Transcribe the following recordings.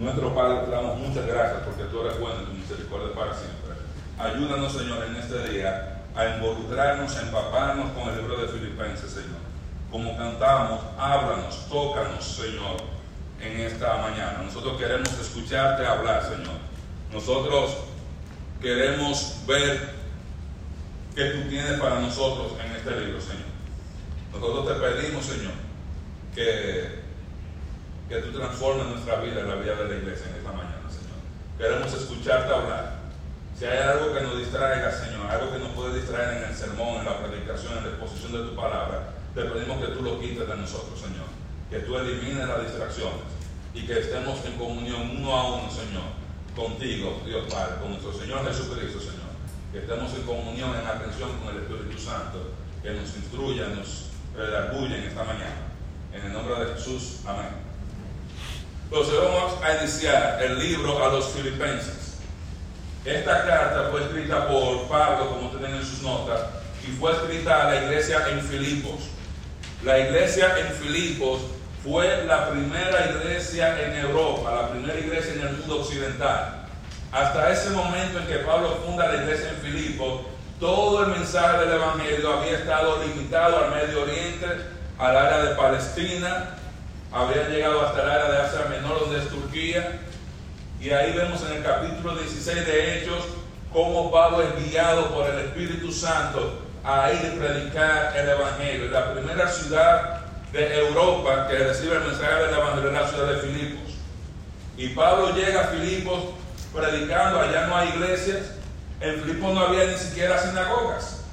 Nuestro Padre, te damos muchas gracias porque tú eres bueno y tu misericordia para siempre. Ayúdanos, Señor, en este día a involucrarnos, a empaparnos con el libro de Filipenses, Señor. Como cantamos, háblanos, tócanos, Señor, en esta mañana. Nosotros queremos escucharte hablar, Señor. Nosotros queremos ver qué tú tienes para nosotros en este libro, Señor. Nosotros te pedimos, Señor, que, que tú transformes nuestra vida, la vida de la iglesia en esta mañana, Señor. Queremos escucharte hablar. Si hay algo que nos distraiga, Señor, algo que nos puede distraer en el sermón, en la predicación, en la exposición de tu palabra, te pedimos que tú lo quites de nosotros, Señor. Que tú elimines las distracciones y que estemos en comunión uno a uno, Señor, contigo, Dios Padre, con nuestro Señor Jesucristo, Señor. Que estemos en comunión, en atención con el Espíritu Santo, que nos instruya, nos redarguya en esta mañana. En el nombre de Jesús, amén. Entonces vamos a iniciar el libro a los filipenses. Esta carta fue escrita por Pablo, como tienen en sus notas, y fue escrita a la iglesia en Filipos. La iglesia en Filipos fue la primera iglesia en Europa, la primera iglesia en el mundo occidental. Hasta ese momento en que Pablo funda la iglesia en Filipos, todo el mensaje del Evangelio había estado limitado al Medio Oriente, al área de Palestina, había llegado hasta el área de Asia Menor, donde es Turquía, y ahí vemos en el capítulo 16 de Hechos cómo Pablo es guiado por el Espíritu Santo a ir a predicar el Evangelio. La primera ciudad de Europa que recibe el mensaje del Evangelio es la ciudad de Filipos. Y Pablo llega a Filipos predicando, allá no hay iglesias, en Filipos no había ni siquiera sinagogas.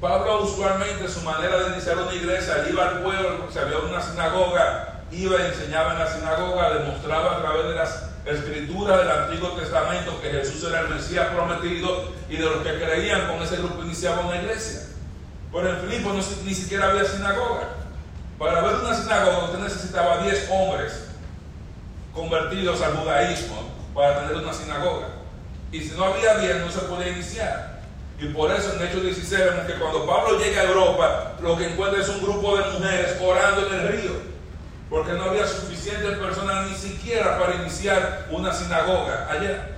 Pablo usualmente su manera de iniciar una iglesia, iba al pueblo, si había una sinagoga, iba y enseñaba en la sinagoga, demostraba a través de las escrituras del Antiguo Testamento que Jesús era el Mesías prometido y de los que creían con ese grupo iniciaba una iglesia. Pero en Filipos no, ni siquiera había sinagoga. Para ver una sinagoga usted necesitaba 10 hombres convertidos al judaísmo para tener una sinagoga. Y si no había 10 no se podía iniciar. Y por eso en Hechos 16 vemos que cuando Pablo llega a Europa, lo que encuentra es un grupo de mujeres orando en el río. Porque no había suficientes personas ni siquiera para iniciar una sinagoga allá.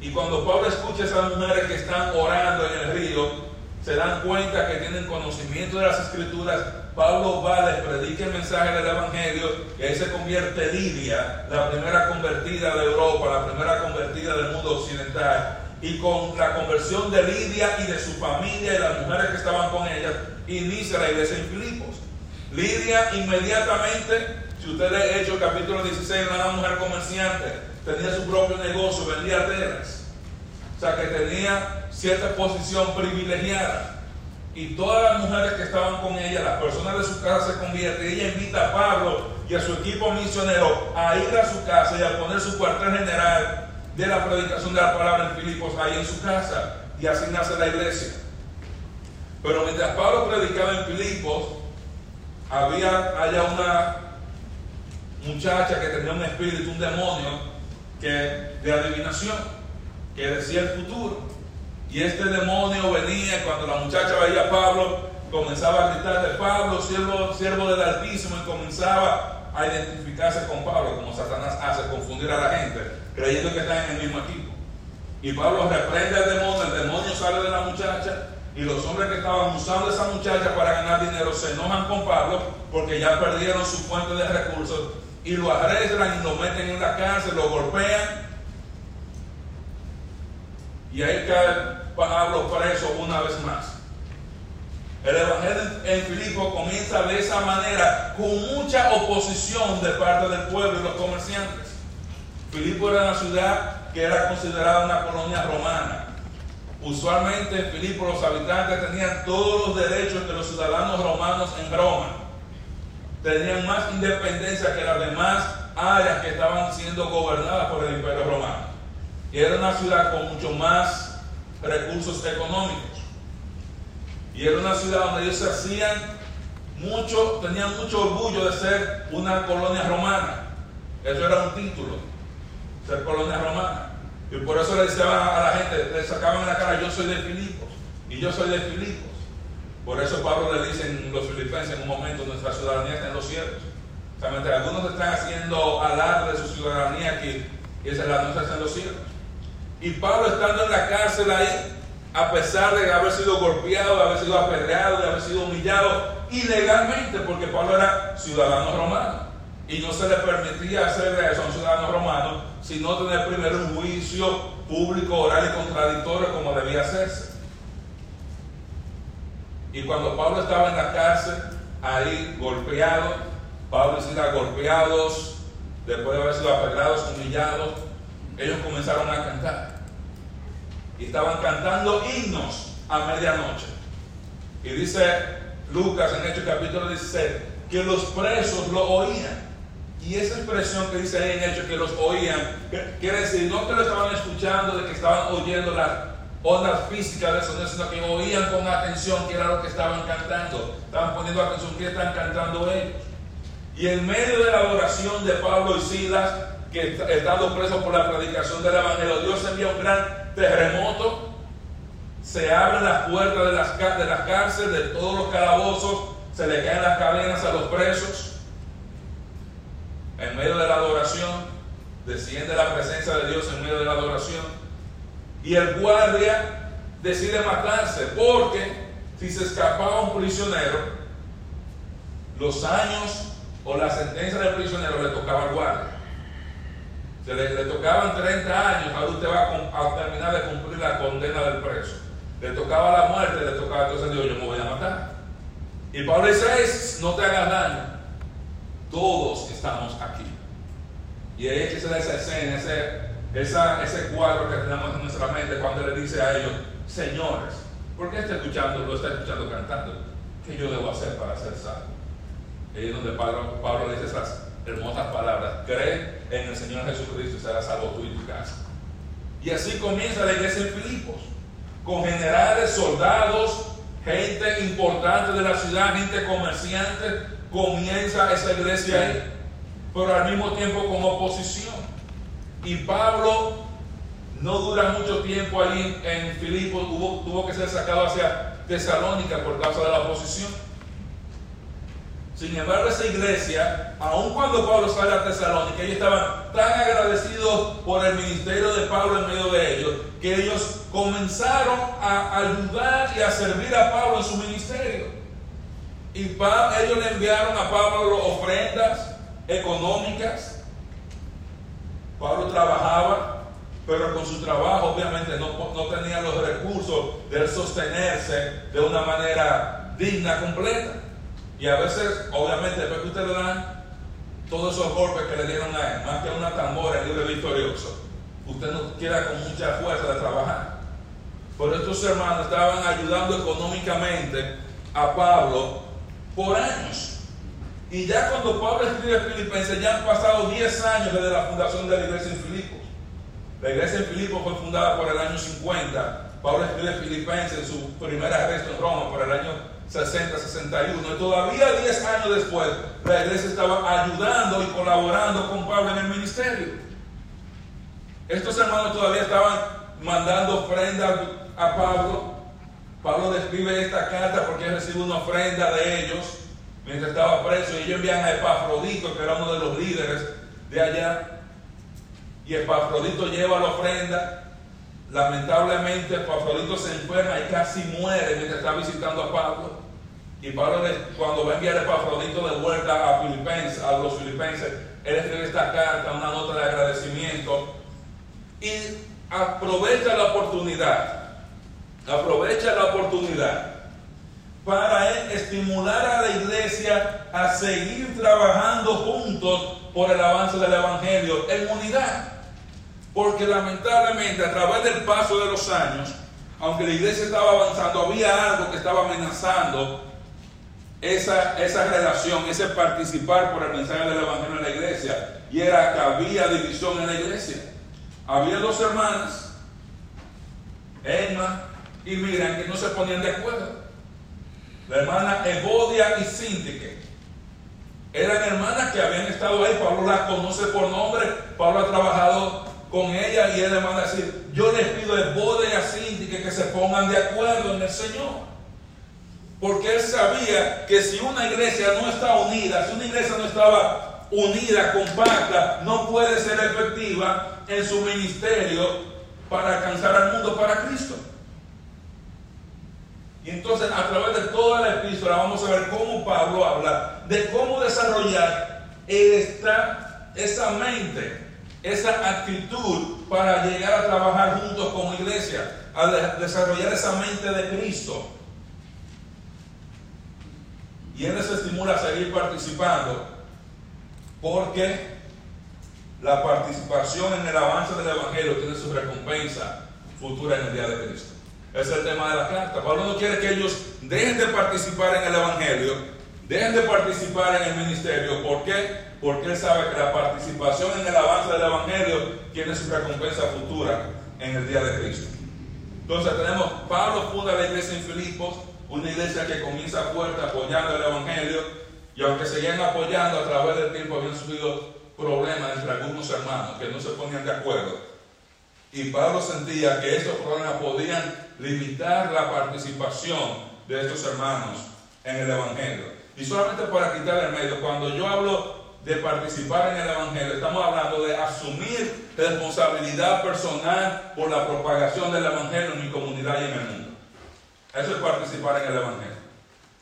Y cuando Pablo escucha a esas mujeres que están orando en el río, se dan cuenta que tienen conocimiento de las escrituras. Pablo va, les predica el mensaje del Evangelio y ahí se convierte Lidia, la primera convertida de Europa, la primera convertida del mundo occidental. Y con la conversión de Lidia y de su familia y las mujeres que estaban con ellas, inicia la iglesia en Filipos. Lidia inmediatamente, si usted lee Hechos capítulo 16, era una mujer comerciante, tenía su propio negocio, vendía telas. O sea que tenía cierta posición privilegiada. Y todas las mujeres que estaban con ella, las personas de su casa se convierten. Ella invita a Pablo y a su equipo misionero a ir a su casa y a poner su cuartel general de la predicación de la palabra en Filipos ahí en su casa. Y así nace la iglesia. Pero mientras Pablo predicaba en Filipos, había allá una muchacha que tenía un espíritu, un demonio, que de adivinación, que decía el futuro. Y este demonio venía cuando la muchacha veía a Pablo, comenzaba a gritar de Pablo, siervo, siervo del Altísimo, y comenzaba a identificarse con Pablo, como Satanás hace, confundir a la gente, creyendo que están en el mismo equipo. Y Pablo reprende al demonio, el demonio sale de la muchacha, y los hombres que estaban usando esa muchacha para ganar dinero se enojan con Pablo porque ya perdieron su fuente de recursos y lo arrestan y lo meten en la cárcel, lo golpean. Y ahí cae Pablo preso una vez más. El Evangelio en Filipo comienza de esa manera, con mucha oposición de parte del pueblo y los comerciantes. Filipo era una ciudad que era considerada una colonia romana. Usualmente en Filipo los habitantes tenían todos los derechos de los ciudadanos romanos en Roma. Tenían más independencia que las demás áreas que estaban siendo gobernadas por el Imperio Romano. Y era una ciudad con mucho más recursos económicos. Y era una ciudad donde ellos se hacían mucho, tenían mucho orgullo de ser una colonia romana. Eso era un título, ser colonia romana. Y por eso le decían a la gente, le sacaban en la cara, yo soy de Filipos, y yo soy de Filipos. Por eso Pablo le dice en los filipenses en un momento, nuestra ciudadanía está en los cielos. O algunos están haciendo alarde de su ciudadanía aquí esa la no están los cielos. Y Pablo estando en la cárcel ahí, a pesar de haber sido golpeado, de haber sido apedreado, de haber sido humillado ilegalmente, porque Pablo era ciudadano romano. Y no se le permitía hacer eso a un ciudadano romano, sino tener primero un juicio público, oral y contradictorio como debía hacerse. Y cuando Pablo estaba en la cárcel, ahí golpeado, Pablo y Silas golpeados, después de haber sido apedreados, humillados, ellos comenzaron a cantar. Y estaban cantando himnos a medianoche. Y dice Lucas en Hechos capítulo 16 que los presos lo oían. Y esa expresión que dice ahí en Hechos que los oían, quiere decir no que lo estaban escuchando, de que estaban oyendo las ondas físicas de sonido, sino que oían con atención que era lo que estaban cantando. Estaban poniendo atención que están cantando ellos. Y en medio de la adoración de Pablo y Silas, que estando presos por la predicación del Evangelio, Dios envía un gran terremoto, se abren las puertas de las, de las cárceles, de todos los calabozos, se le caen las cadenas a los presos. En medio de la adoración, desciende la presencia de Dios en medio de la adoración. Y el guardia decide matarse, porque si se escapaba un prisionero, los años o la sentencia del prisionero le tocaba al guardia. Se le, tocaban 30 años, ahora usted va a, terminar de cumplir la condena del preso. Le tocaba la muerte, le tocaba, entonces Dios, yo me voy a matar. Y Pablo dice, no te hagas daño. Todos estamos aquí. Y es que da esa escena, ese, ese cuadro que tenemos en nuestra mente cuando le dice a ellos, señores, ¿por qué está escuchando, lo está escuchando cantando? ¿Qué yo debo hacer para ser salvo? Ahí es donde Pablo, Pablo dice esas hermosas palabras. Cree en el Señor Jesucristo y será salvo tú y tu casa. Y así comienza la iglesia en Filipos, con generales, soldados, gente importante de la ciudad, gente comerciante, comienza esa iglesia ahí, pero al mismo tiempo con oposición. Y Pablo no dura mucho tiempo ahí en Filipos, tuvo, tuvo que ser sacado hacia Tesalónica por causa de la oposición. Sin embargo, esa iglesia, aun cuando Pablo sale a Tesalónica, ellos estaban tan agradecidos por el ministerio de Pablo en medio de ellos, que ellos comenzaron a ayudar y a servir a Pablo en su ministerio. Y ellos le enviaron a Pablo ofrendas económicas. Pablo trabajaba, pero con su trabajo obviamente no, no tenía los recursos de sostenerse de una manera digna, completa. Y a veces, obviamente, después que usted le dan todos esos golpes que le dieron a él, más que una tambora libre victorioso, usted no queda con mucha fuerza de trabajar. Por estos hermanos estaban ayudando económicamente a Pablo por años. Y ya cuando Pablo escribe Filipenses, ya han pasado 10 años desde la fundación de la iglesia en Filipos. La iglesia en Filipos fue fundada por el año 50. Pablo escribe Filipenses en su primera arresto en Roma por el año 60, 61. Y todavía 10 años después, la iglesia estaba ayudando y colaborando con Pablo en el ministerio. Estos hermanos todavía estaban mandando ofrendas a Pablo. Pablo describe esta carta porque él recibe una ofrenda de ellos mientras estaba preso. Y ellos envían a Epafrodito, que era uno de los líderes de allá. Y Epafrodito lleva la ofrenda Lamentablemente, Epafrodito se enferma y casi muere mientras está visitando a Pablo. Y Pablo, cuando va a enviar a Epafrodito de vuelta a, Filipenses, a los filipenses, él escribe esta carta, una nota de agradecimiento. Y aprovecha la oportunidad, aprovecha la oportunidad para estimular a la iglesia a seguir trabajando juntos por el avance del Evangelio en unidad. Porque lamentablemente a través del paso de los años, aunque la iglesia estaba avanzando, había algo que estaba amenazando esa, esa relación, ese participar por el mensaje del Evangelio en la iglesia. Y era que había división en la iglesia. Había dos hermanas, Emma y Miriam, que no se ponían de acuerdo. La hermana Evodia y Sintique. Eran hermanas que habían estado ahí. Pablo las conoce por nombre. Pablo ha trabajado con ella y él le a decir, yo les pido a Evodia y a Sintique que se pongan de acuerdo en el Señor. Porque él sabía que si una iglesia no está unida, si una iglesia no estaba unida, compacta, no puede ser efectiva en su ministerio para alcanzar al mundo para Cristo. Y entonces a través de toda la epístola vamos a ver cómo Pablo habla de cómo desarrollar esta, esa mente, esa actitud para llegar a trabajar juntos como iglesia, a desarrollar esa mente de Cristo. Y Él les estimula a seguir participando porque la participación en el avance del Evangelio tiene su recompensa futura en el día de Cristo. Es el tema de la carta. Pablo no quiere que ellos dejen de participar en el Evangelio, dejen de participar en el ministerio. ¿Por qué? Porque él sabe que la participación en el avance del Evangelio tiene su recompensa futura en el día de Cristo. Entonces tenemos, Pablo funda la iglesia en Filipos, una iglesia que comienza fuerte apoyando el Evangelio, y aunque seguían apoyando a través del tiempo, habían subido problemas entre algunos hermanos que no se ponían de acuerdo. Y Pablo sentía que estos problemas podían limitar la participación de estos hermanos en el Evangelio. Y solamente para quitar el medio, cuando yo hablo de participar en el Evangelio, estamos hablando de asumir responsabilidad personal por la propagación del Evangelio en mi comunidad y en el mundo. Eso es participar en el Evangelio.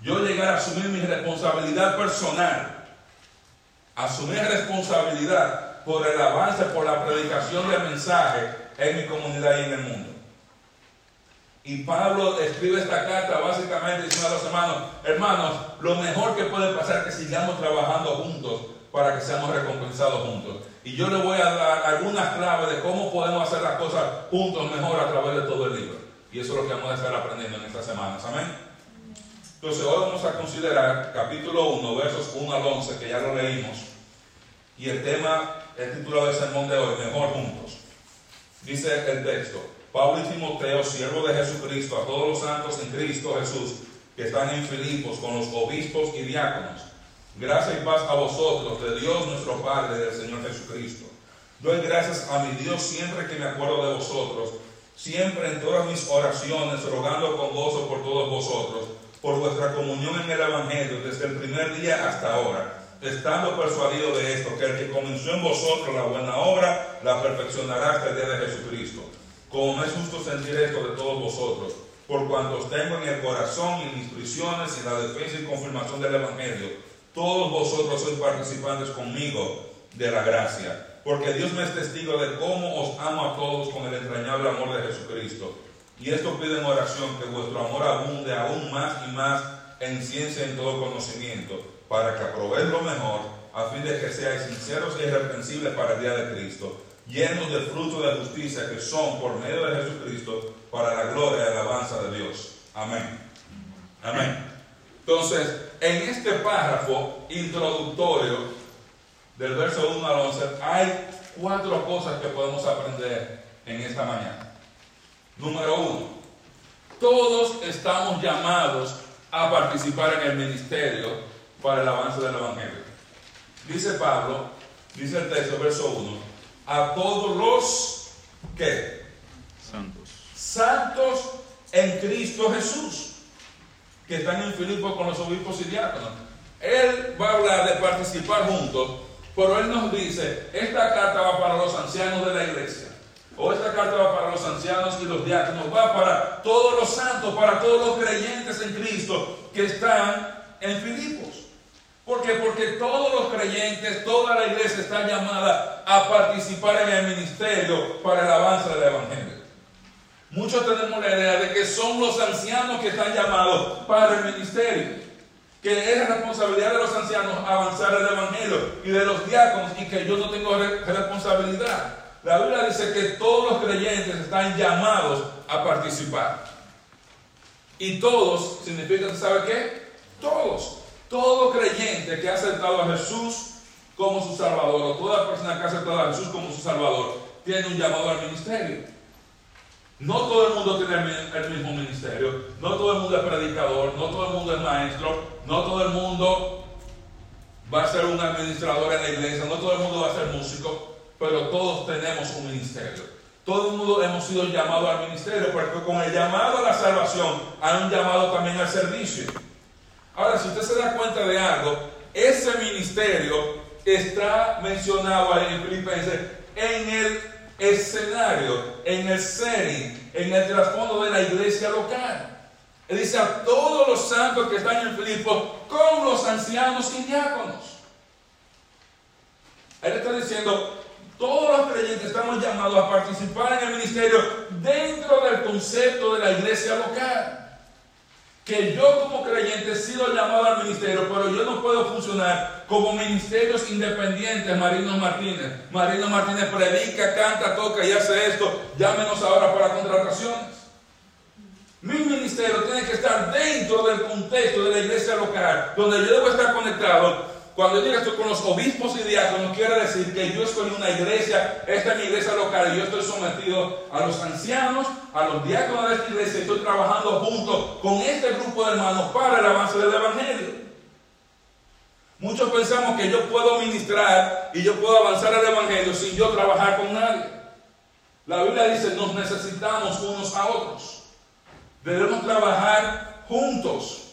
Yo llegar a asumir mi responsabilidad personal, asumir responsabilidad por el avance, por la predicación del mensaje en mi comunidad y en el mundo. Y Pablo escribe esta carta básicamente diciendo a los hermanos, hermanos, lo mejor que puede pasar es que sigamos trabajando juntos para que seamos recompensados juntos. Y yo le voy a dar algunas claves de cómo podemos hacer las cosas juntos mejor a través de todo el libro. Y eso es lo que vamos a estar aprendiendo en estas semanas. Amén. Entonces hoy vamos a considerar capítulo 1, versos 1 al 11, que ya lo leímos. Y el tema, el título del sermón de hoy, mejor juntos. Dice el texto, Pablo y Timoteo, siervo de Jesucristo, a todos los santos en Cristo Jesús, que están en Filipos con los obispos y diáconos. Gracia y paz a vosotros, de Dios nuestro Padre del Señor Jesucristo. Doy gracias a mi Dios siempre que me acuerdo de vosotros, siempre en todas mis oraciones, rogando con gozo por todos vosotros, por vuestra comunión en el Evangelio desde el primer día hasta ahora estando persuadido de esto, que el que comenzó en vosotros la buena obra, la perfeccionará hasta el día de Jesucristo. Como me es justo sentir esto de todos vosotros, por cuanto os tengo en el corazón y en mis prisiones y en la defensa y confirmación del Evangelio, todos vosotros sois participantes conmigo de la gracia, porque Dios me es testigo de cómo os amo a todos con el entrañable amor de Jesucristo. Y esto pide en oración que vuestro amor abunde aún más y más en ciencia y en todo conocimiento para que aprobéis lo mejor, a fin de que seáis sinceros e irreprensibles para el día de Cristo, llenos de fruto de justicia que son por medio de Jesucristo para la gloria y alabanza de Dios. Amén. Amén. Entonces, en este párrafo introductorio del verso 1 al 11 hay cuatro cosas que podemos aprender en esta mañana. Número uno, todos estamos llamados a participar en el ministerio para el avance del Evangelio. Dice Pablo, dice el texto, verso 1, a todos los que santos. Santos en Cristo Jesús, que están en Filipo con los obispos y diáconos. Él va a hablar de participar juntos, pero él nos dice, esta carta va para los ancianos de la iglesia. O esta carta va para los ancianos y los diáconos, va para todos los santos, para todos los creyentes en Cristo que están en Filipos. ¿Por qué? Porque todos los creyentes, toda la iglesia está llamada a participar en el ministerio para el avance del Evangelio. Muchos tenemos la idea de que son los ancianos que están llamados para el ministerio, que es responsabilidad de los ancianos avanzar el Evangelio y de los diáconos y que yo no tengo responsabilidad. La Biblia dice que todos los creyentes están llamados a participar. Y todos significa, ¿sabe qué? Todos. Todo creyente que ha aceptado a Jesús como su Salvador, o toda persona que ha aceptado a Jesús como su Salvador, tiene un llamado al ministerio. No todo el mundo tiene el mismo ministerio, no todo el mundo es predicador, no todo el mundo es maestro, no todo el mundo va a ser un administrador en la iglesia, no todo el mundo va a ser músico, pero todos tenemos un ministerio. Todo el mundo hemos sido llamados al ministerio, porque con el llamado a la salvación hay un llamado también al servicio. Ahora, si usted se da cuenta de algo, ese ministerio está mencionado ahí en Filipenses en el escenario, en el setting, en el trasfondo de la iglesia local. Él dice a todos los santos que están en Filipo, con los ancianos y diáconos. Él está diciendo, todos los creyentes estamos llamados a participar en el ministerio dentro del concepto de la iglesia local. Que yo como creyente he sido llamado al ministerio, pero yo no puedo funcionar como ministerios independientes, Marino Martínez. Marino Martínez predica, canta, toca y hace esto. Llámenos ahora para contrataciones. Mi ministerio tiene que estar dentro del contexto de la iglesia local, donde yo debo estar conectado cuando yo digo con los obispos y diáconos, quiere decir que yo estoy en una iglesia, esta es mi iglesia local, y yo estoy sometido a los ancianos, a los diáconos de esta iglesia, y estoy trabajando junto con este grupo de hermanos para el avance del Evangelio. Muchos pensamos que yo puedo ministrar y yo puedo avanzar el Evangelio sin yo trabajar con nadie. La Biblia dice, nos necesitamos unos a otros. Debemos trabajar juntos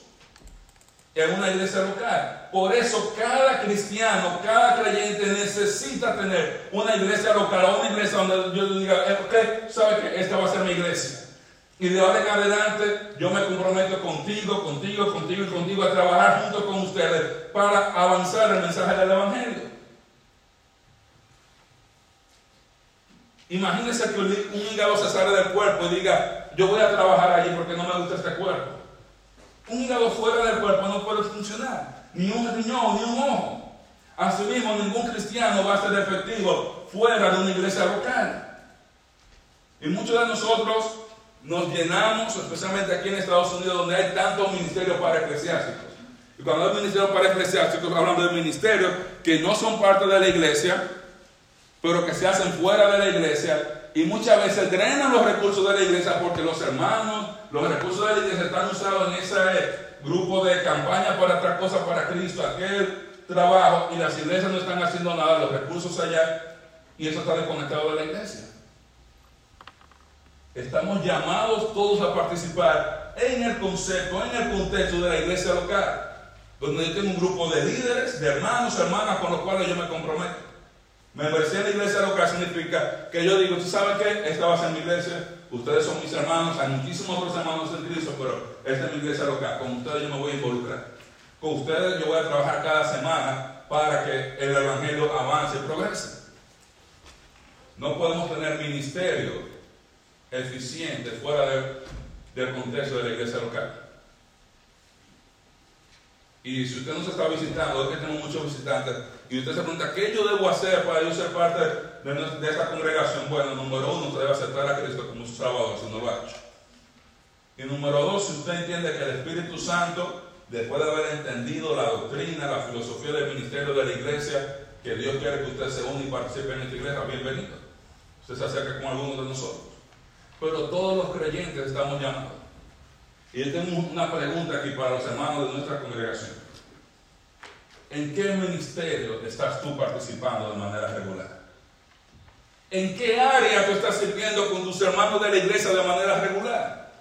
en una iglesia local. Por eso cada cristiano, cada creyente necesita tener una iglesia local una iglesia donde yo diga, eh, ok, sabe que esta va a ser mi iglesia. Y de ahora en adelante yo me comprometo contigo, contigo, contigo y contigo a trabajar junto con ustedes para avanzar el mensaje del Evangelio. Imagínense que un hígado se sale del cuerpo y diga, yo voy a trabajar allí porque no me gusta este cuerpo. Un hígado fuera del cuerpo no puede funcionar, ni un riñón, ni un ojo. Asimismo, ningún cristiano va a ser efectivo fuera de una iglesia local. Y muchos de nosotros nos llenamos, especialmente aquí en Estados Unidos, donde hay tantos ministerios para eclesiásticos. Y cuando hay ministerios para eclesiásticos, hablando de ministerios que no son parte de la iglesia, pero que se hacen fuera de la iglesia, y muchas veces drenan los recursos de la iglesia porque los hermanos los recursos de la iglesia están usados en ese grupo de campaña para otras cosas para Cristo, aquel trabajo, y las iglesias no están haciendo nada, los recursos allá, y eso está desconectado de la iglesia. Estamos llamados todos a participar en el concepto, en el contexto de la iglesia local, donde yo tengo un grupo de líderes, de hermanos, hermanas con los cuales yo me comprometo. Membresía en la iglesia local significa que yo digo, ¿tú sabes qué? Esta va a ser mi iglesia, ustedes son mis hermanos, hay muchísimos otros hermanos en Cristo, pero esta es mi iglesia local, con ustedes yo me voy a involucrar. Con ustedes yo voy a trabajar cada semana para que el Evangelio avance y progrese. No podemos tener ministerio eficiente fuera del contexto de la iglesia local. Y si usted nos está visitando, es que tenemos muchos visitantes, y usted se pregunta, ¿qué yo debo hacer para yo ser parte de, esta congregación? Bueno, número uno, usted debe aceptar a Cristo como su Salvador, si no lo ha hecho. Y número dos, si usted entiende que el Espíritu Santo, después de haber entendido la doctrina, la filosofía del ministerio de la iglesia, que Dios quiere que usted se une y participe en esta iglesia, bienvenido. Usted se acerca con algunos de nosotros. Pero todos los creyentes estamos llamados y yo tengo una pregunta aquí para los hermanos de nuestra congregación. ¿En qué ministerio estás tú participando de manera regular? ¿En qué área tú estás sirviendo con tus hermanos de la iglesia de manera regular?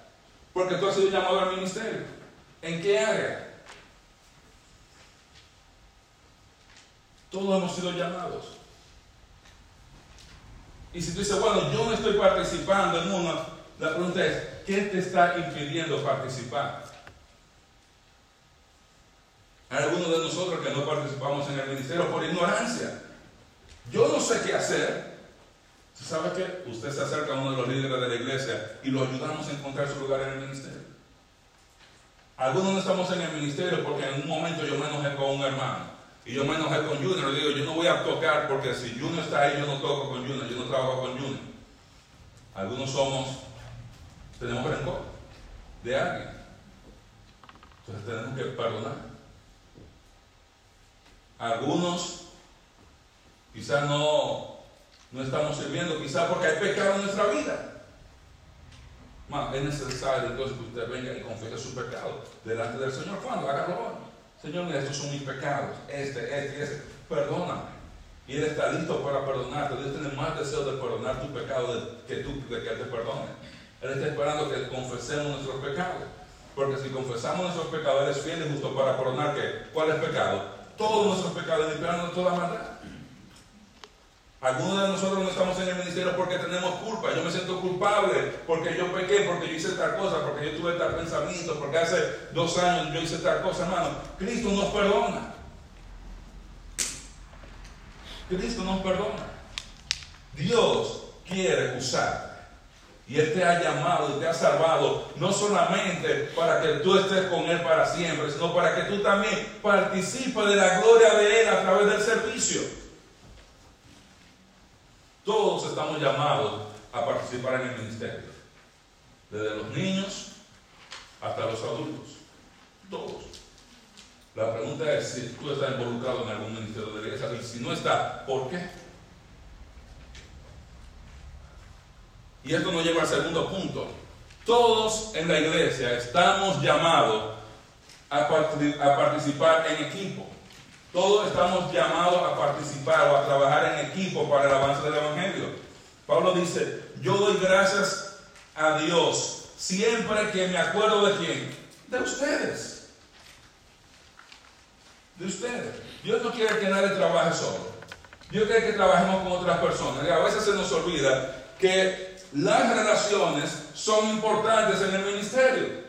Porque tú has sido llamado al ministerio. ¿En qué área? Todos hemos sido llamados. Y si tú dices, bueno, yo no estoy participando en una, la pregunta es, ¿qué te está impidiendo participar? Algunos de nosotros que no participamos en el ministerio por ignorancia. Yo no sé qué hacer. ¿Sabe qué? Usted se acerca a uno de los líderes de la iglesia y lo ayudamos a encontrar su lugar en el ministerio. Algunos no estamos en el ministerio porque en un momento yo me enojé con un hermano. Y yo me enojé con Junior. Le digo, yo no voy a tocar porque si Junior está ahí, yo no toco con Junior, yo no trabajo con Junior. Algunos somos tenemos rencor de alguien. Entonces tenemos que perdonar. Algunos quizás no, no estamos sirviendo, quizás porque hay pecado en nuestra vida. es necesario entonces que usted venga y confiese su pecado delante del Señor. ¿Cuándo? Hágalo Señor, estos son mis pecados, este, este y este. Perdóname. Y Él está listo para perdonarte. Dios tiene más deseo de perdonar tu pecado que tú, de que Él te perdone. Él está esperando que confesemos nuestros pecados. Porque si confesamos nuestros pecados, Él es fiel y justo para coronar que, ¿cuál es pecado? Todos nuestros pecados, limpiarnos toda maldad. Algunos de nosotros no estamos en el ministerio porque tenemos culpa. Yo me siento culpable porque yo pequé, porque yo hice tal cosa, porque yo tuve tal pensamiento, porque hace dos años yo hice tal cosa, hermano. Cristo nos perdona. Cristo nos perdona. Dios quiere usarte. Y Él te ha llamado y te ha salvado, no solamente para que tú estés con Él para siempre, sino para que tú también participes de la gloria de Él a través del servicio. Todos estamos llamados a participar en el ministerio, desde los niños hasta los adultos, todos. La pregunta es si tú estás involucrado en algún ministerio de la iglesia y si no está, ¿por qué? Y esto nos lleva al segundo punto. Todos en la iglesia estamos llamados a, participar en equipo. Todos estamos llamados a participar o a trabajar en equipo para el avance del Evangelio. Pablo dice, yo doy gracias a Dios siempre que me acuerdo de quién? De ustedes. De ustedes. Dios no quiere que nadie trabaje solo. Dios quiere que trabajemos con otras personas. A veces se nos olvida que las relaciones son importantes en el ministerio.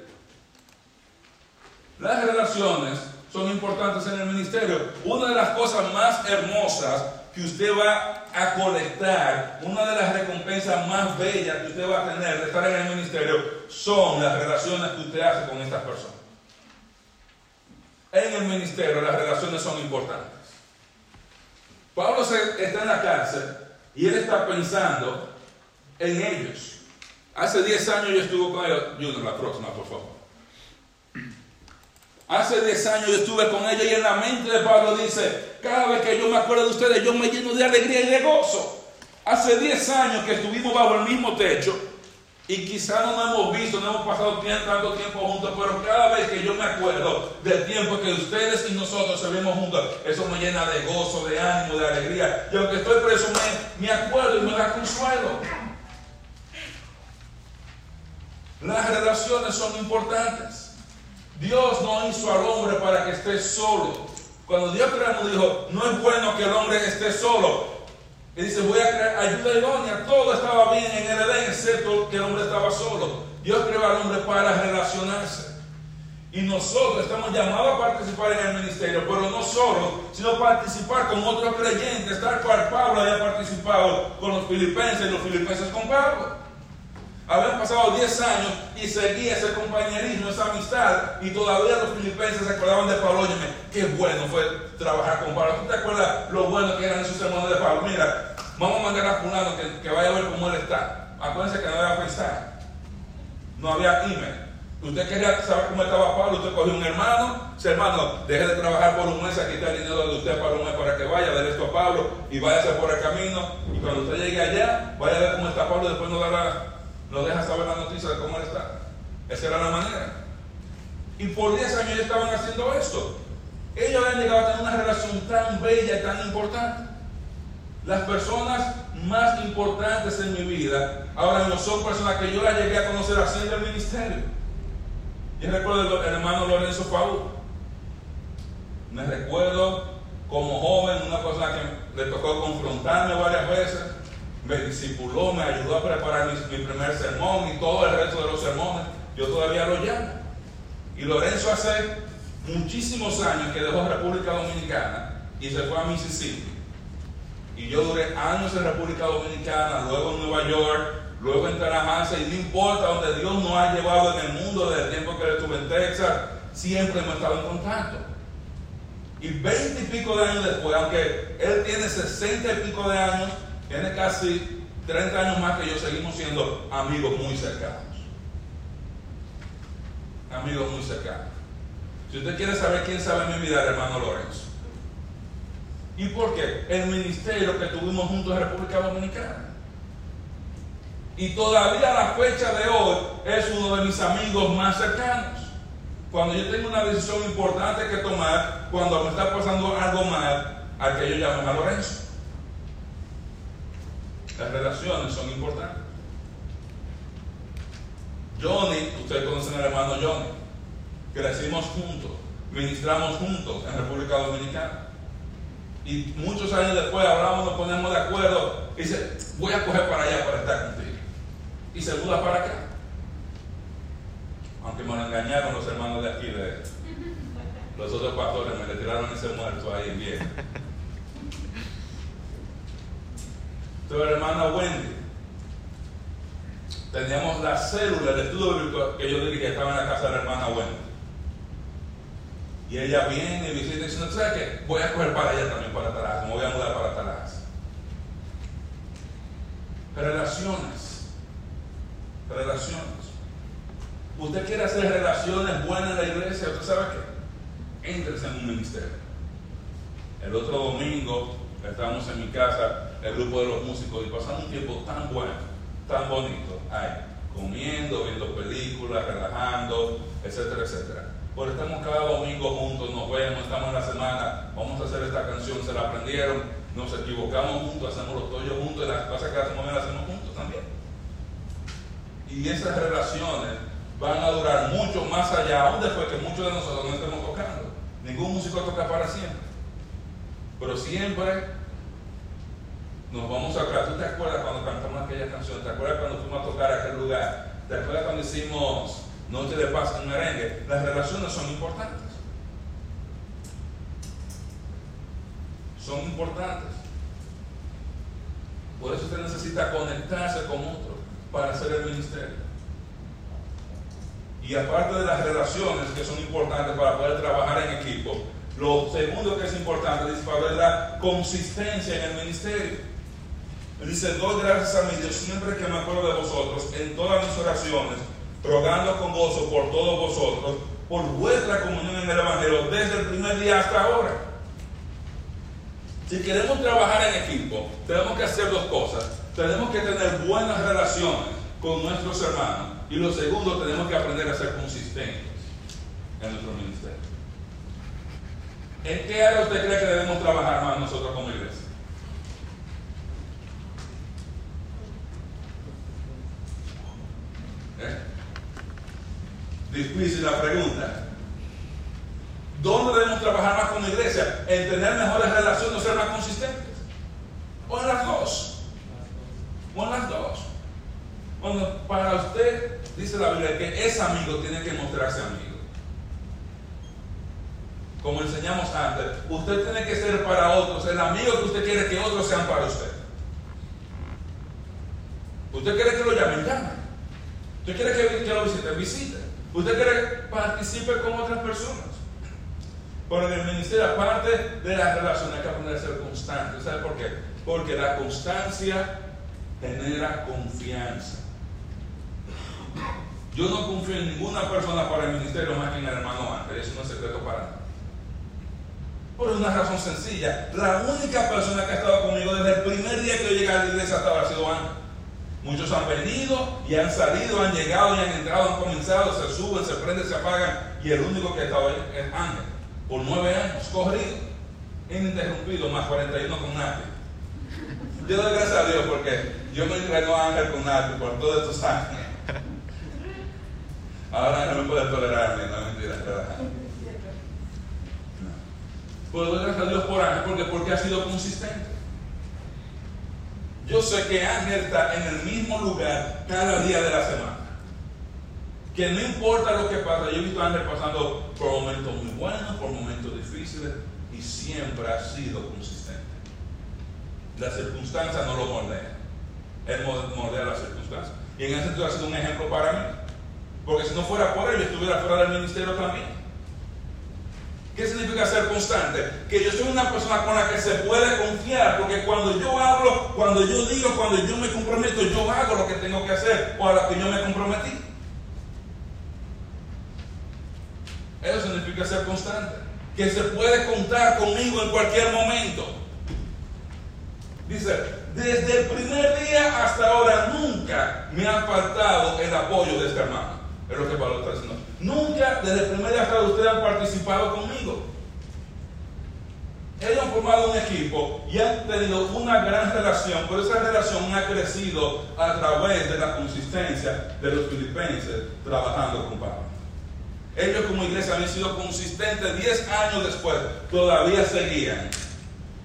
Las relaciones son importantes en el ministerio. Una de las cosas más hermosas que usted va a colectar, una de las recompensas más bellas que usted va a tener de estar en el ministerio, son las relaciones que usted hace con estas personas. En el ministerio las relaciones son importantes. Pablo está en la cárcel y él está pensando en ellos. Hace 10 años yo estuve con ellos. Junior, la próxima, por favor. Hace 10 años yo estuve con ella y en la mente de Pablo dice, cada vez que yo me acuerdo de ustedes, yo me lleno de alegría y de gozo. Hace 10 años que estuvimos bajo el mismo techo y quizá no nos hemos visto, no hemos pasado tanto tiempo juntos, pero cada vez que yo me acuerdo del tiempo que ustedes y nosotros vemos juntos, eso me llena de gozo, de ánimo, de alegría. Y aunque estoy preso, me, me acuerdo y me da consuelo. Las relaciones son importantes. Dios no hizo al hombre para que esté solo. Cuando Dios creó, dijo, no es bueno que el hombre esté solo. Y dice, voy a crear ayuda idónea. Todo estaba bien en el Edén, excepto que el hombre estaba solo. Dios creó al hombre para relacionarse. Y nosotros estamos llamados a participar en el ministerio, pero no solo, sino participar con otros creyentes, tal cual Pablo había participado con los filipenses y los filipenses con Pablo. Habían pasado 10 años y seguía ese compañerismo, esa amistad, y todavía los filipenses se acordaban de Pablo. Óyeme, qué bueno fue trabajar con Pablo. ¿Tú te acuerdas lo bueno que eran esos hermanos de Pablo? Mira, vamos a mandar a Fulano que, que vaya a ver cómo él está. Acuérdense que no había pensar, no había email. Usted quería saber cómo estaba Pablo, usted cogió un hermano, ese hermano, deje de trabajar por un mes, aquí está el dinero de usted para un mes para que vaya, de esto a Pablo y váyase por el camino. Y cuando usted llegue allá, vaya a ver cómo está Pablo, después nos dará no deja saber la noticia de cómo él está. Esa era la manera. Y por 10 años ellos estaban haciendo esto. Ellos habían llegado a tener una relación tan bella y tan importante. Las personas más importantes en mi vida ahora no son personas que yo las llegué a conocer haciendo el ministerio. Yo recuerdo el hermano Lorenzo Paul. Me recuerdo como joven una cosa que le tocó confrontarme varias veces me discipuló, me ayudó a preparar mi, primer sermón y todo el resto de los sermones. Yo todavía lo llamo. Y Lorenzo hace muchísimos años que dejó República Dominicana y se fue a Mississippi. Y yo duré años en República Dominicana, luego en Nueva York, luego en Tallahassee, y no importa donde Dios nos ha llevado en el mundo desde el tiempo que estuve en Texas, siempre hemos estado en contacto. Y veinte y pico de años después, aunque él tiene sesenta y pico de años, tiene casi 30 años más que yo, seguimos siendo amigos muy cercanos. Amigos muy cercanos. Si usted quiere saber quién sabe mi vida, hermano Lorenzo. ¿Y por qué? El ministerio que tuvimos juntos en República Dominicana. Y todavía a la fecha de hoy es uno de mis amigos más cercanos. Cuando yo tengo una decisión importante que tomar, cuando me está pasando algo mal, al que yo llamo a Lorenzo. Las relaciones son importantes. Johnny, ustedes conocen al hermano Johnny, crecimos juntos. ministramos juntos en República Dominicana. Y muchos años después hablamos, nos ponemos de acuerdo. Y dice, voy a coger para allá para estar contigo. Y se muda para acá. Aunque me lo engañaron los hermanos de aquí, de los otros pastores, me le tiraron ese muerto ahí bien. Entonces, hermana Wendy, teníamos la célula del estudio que yo dije que estaba en la casa de la hermana Wendy. Y ella viene y visita y dice, ¿no sabes qué? Voy a coger para allá también, para atrás, me voy a mudar para atrás. Relaciones. Relaciones. Usted quiere hacer relaciones buenas en la iglesia, ¿usted sabe qué? Éntrese en un ministerio. El otro domingo estábamos en mi casa, el grupo de los músicos, y pasamos un tiempo tan bueno, tan bonito, ahí, comiendo, viendo películas, relajando, etcétera, etcétera. Pues estamos cada domingo juntos, nos vemos, estamos en la semana, vamos a hacer esta canción, se la aprendieron, nos equivocamos juntos, hacemos los toyos juntos, y las cosas que hacemos las hacemos juntos también. Y esas relaciones van a durar mucho más allá, aún después que muchos de nosotros no estemos tocando. Ningún músico toca para siempre. Pero siempre nos vamos a acá. ¿Tú te acuerdas cuando cantamos aquella canción? ¿Te acuerdas cuando fuimos a tocar aquel lugar? ¿Te acuerdas cuando hicimos Noche de Paz en merengue? Las relaciones son importantes. Son importantes. Por eso usted necesita conectarse con otros para hacer el ministerio. Y aparte de las relaciones que son importantes para poder trabajar en equipo, lo segundo que es importante es para ver la consistencia en el ministerio. Dice, doy gracias a mi Dios siempre que me acuerdo de vosotros en todas mis oraciones, rogando con gozo por todos vosotros, por vuestra comunión en el Evangelio, desde el primer día hasta ahora. Si queremos trabajar en equipo, tenemos que hacer dos cosas. Tenemos que tener buenas relaciones con nuestros hermanos. Y lo segundo, tenemos que aprender a ser consistentes en nuestro ministerio. ¿En qué área usted cree que debemos trabajar más nosotros como iglesia? Difícil la pregunta. ¿Dónde debemos trabajar más como iglesia? En tener mejores relaciones, ser más consistentes. O en las dos. O en las dos. Bueno, para usted, dice la Biblia, que es amigo tiene que mostrarse amigo como enseñamos antes, usted tiene que ser para otros el amigo que usted quiere que otros sean para usted. Usted quiere que lo llamen, llame. Usted quiere que, lo visite, visite. Usted quiere que participe con otras personas. Pero en el ministerio, aparte de las relaciones, hay que aprender a ser constante. ¿Sabe por qué? Porque la constancia genera confianza. Yo no confío en ninguna persona para el ministerio más que en el hermano Ángel. Eso no es secreto para mí. Por una razón sencilla. La única persona que ha estado conmigo desde el primer día que yo llegué a la iglesia hasta ha sido Ángel. Muchos han venido y han salido, han llegado y han entrado, han comenzado, se suben, se prenden, se apagan. Y el único que estado ahí es Ángel. Por nueve años, corrido, ininterrumpido, más 41 con Nati. Yo doy gracias a Dios porque yo me entrenó a Ángel con Nati por todos estos años. Ahora no me puede tolerar, no mentira, Puedo dar gracias a Dios por Ángel porque, porque ha sido consistente. Yo sé que Ángel está en el mismo lugar cada día de la semana. Que no importa lo que pasa, yo he visto a Ángel pasando por momentos muy buenos, por momentos difíciles, y siempre ha sido consistente. Las circunstancias no lo moldean. Él moldea las circunstancias. Y en ese sentido ha sido un ejemplo para mí. Porque si no fuera por él, yo estuviera fuera del ministerio también. ¿Qué significa ser constante? Que yo soy una persona con la que se puede confiar, porque cuando yo hablo, cuando yo digo, cuando yo me comprometo, yo hago lo que tengo que hacer o a lo que yo me comprometí. Eso significa ser constante. Que se puede contar conmigo en cualquier momento. Dice, desde el primer día hasta ahora nunca me ha faltado el apoyo de este hermano. Es lo que Pablo está diciendo. Nunca desde el primer día hasta ustedes han participado conmigo. Ellos han formado un equipo y han tenido una gran relación, pero esa relación ha crecido a través de la consistencia de los filipenses trabajando con Pablo. Ellos como iglesia habían sido consistentes 10 años después, todavía seguían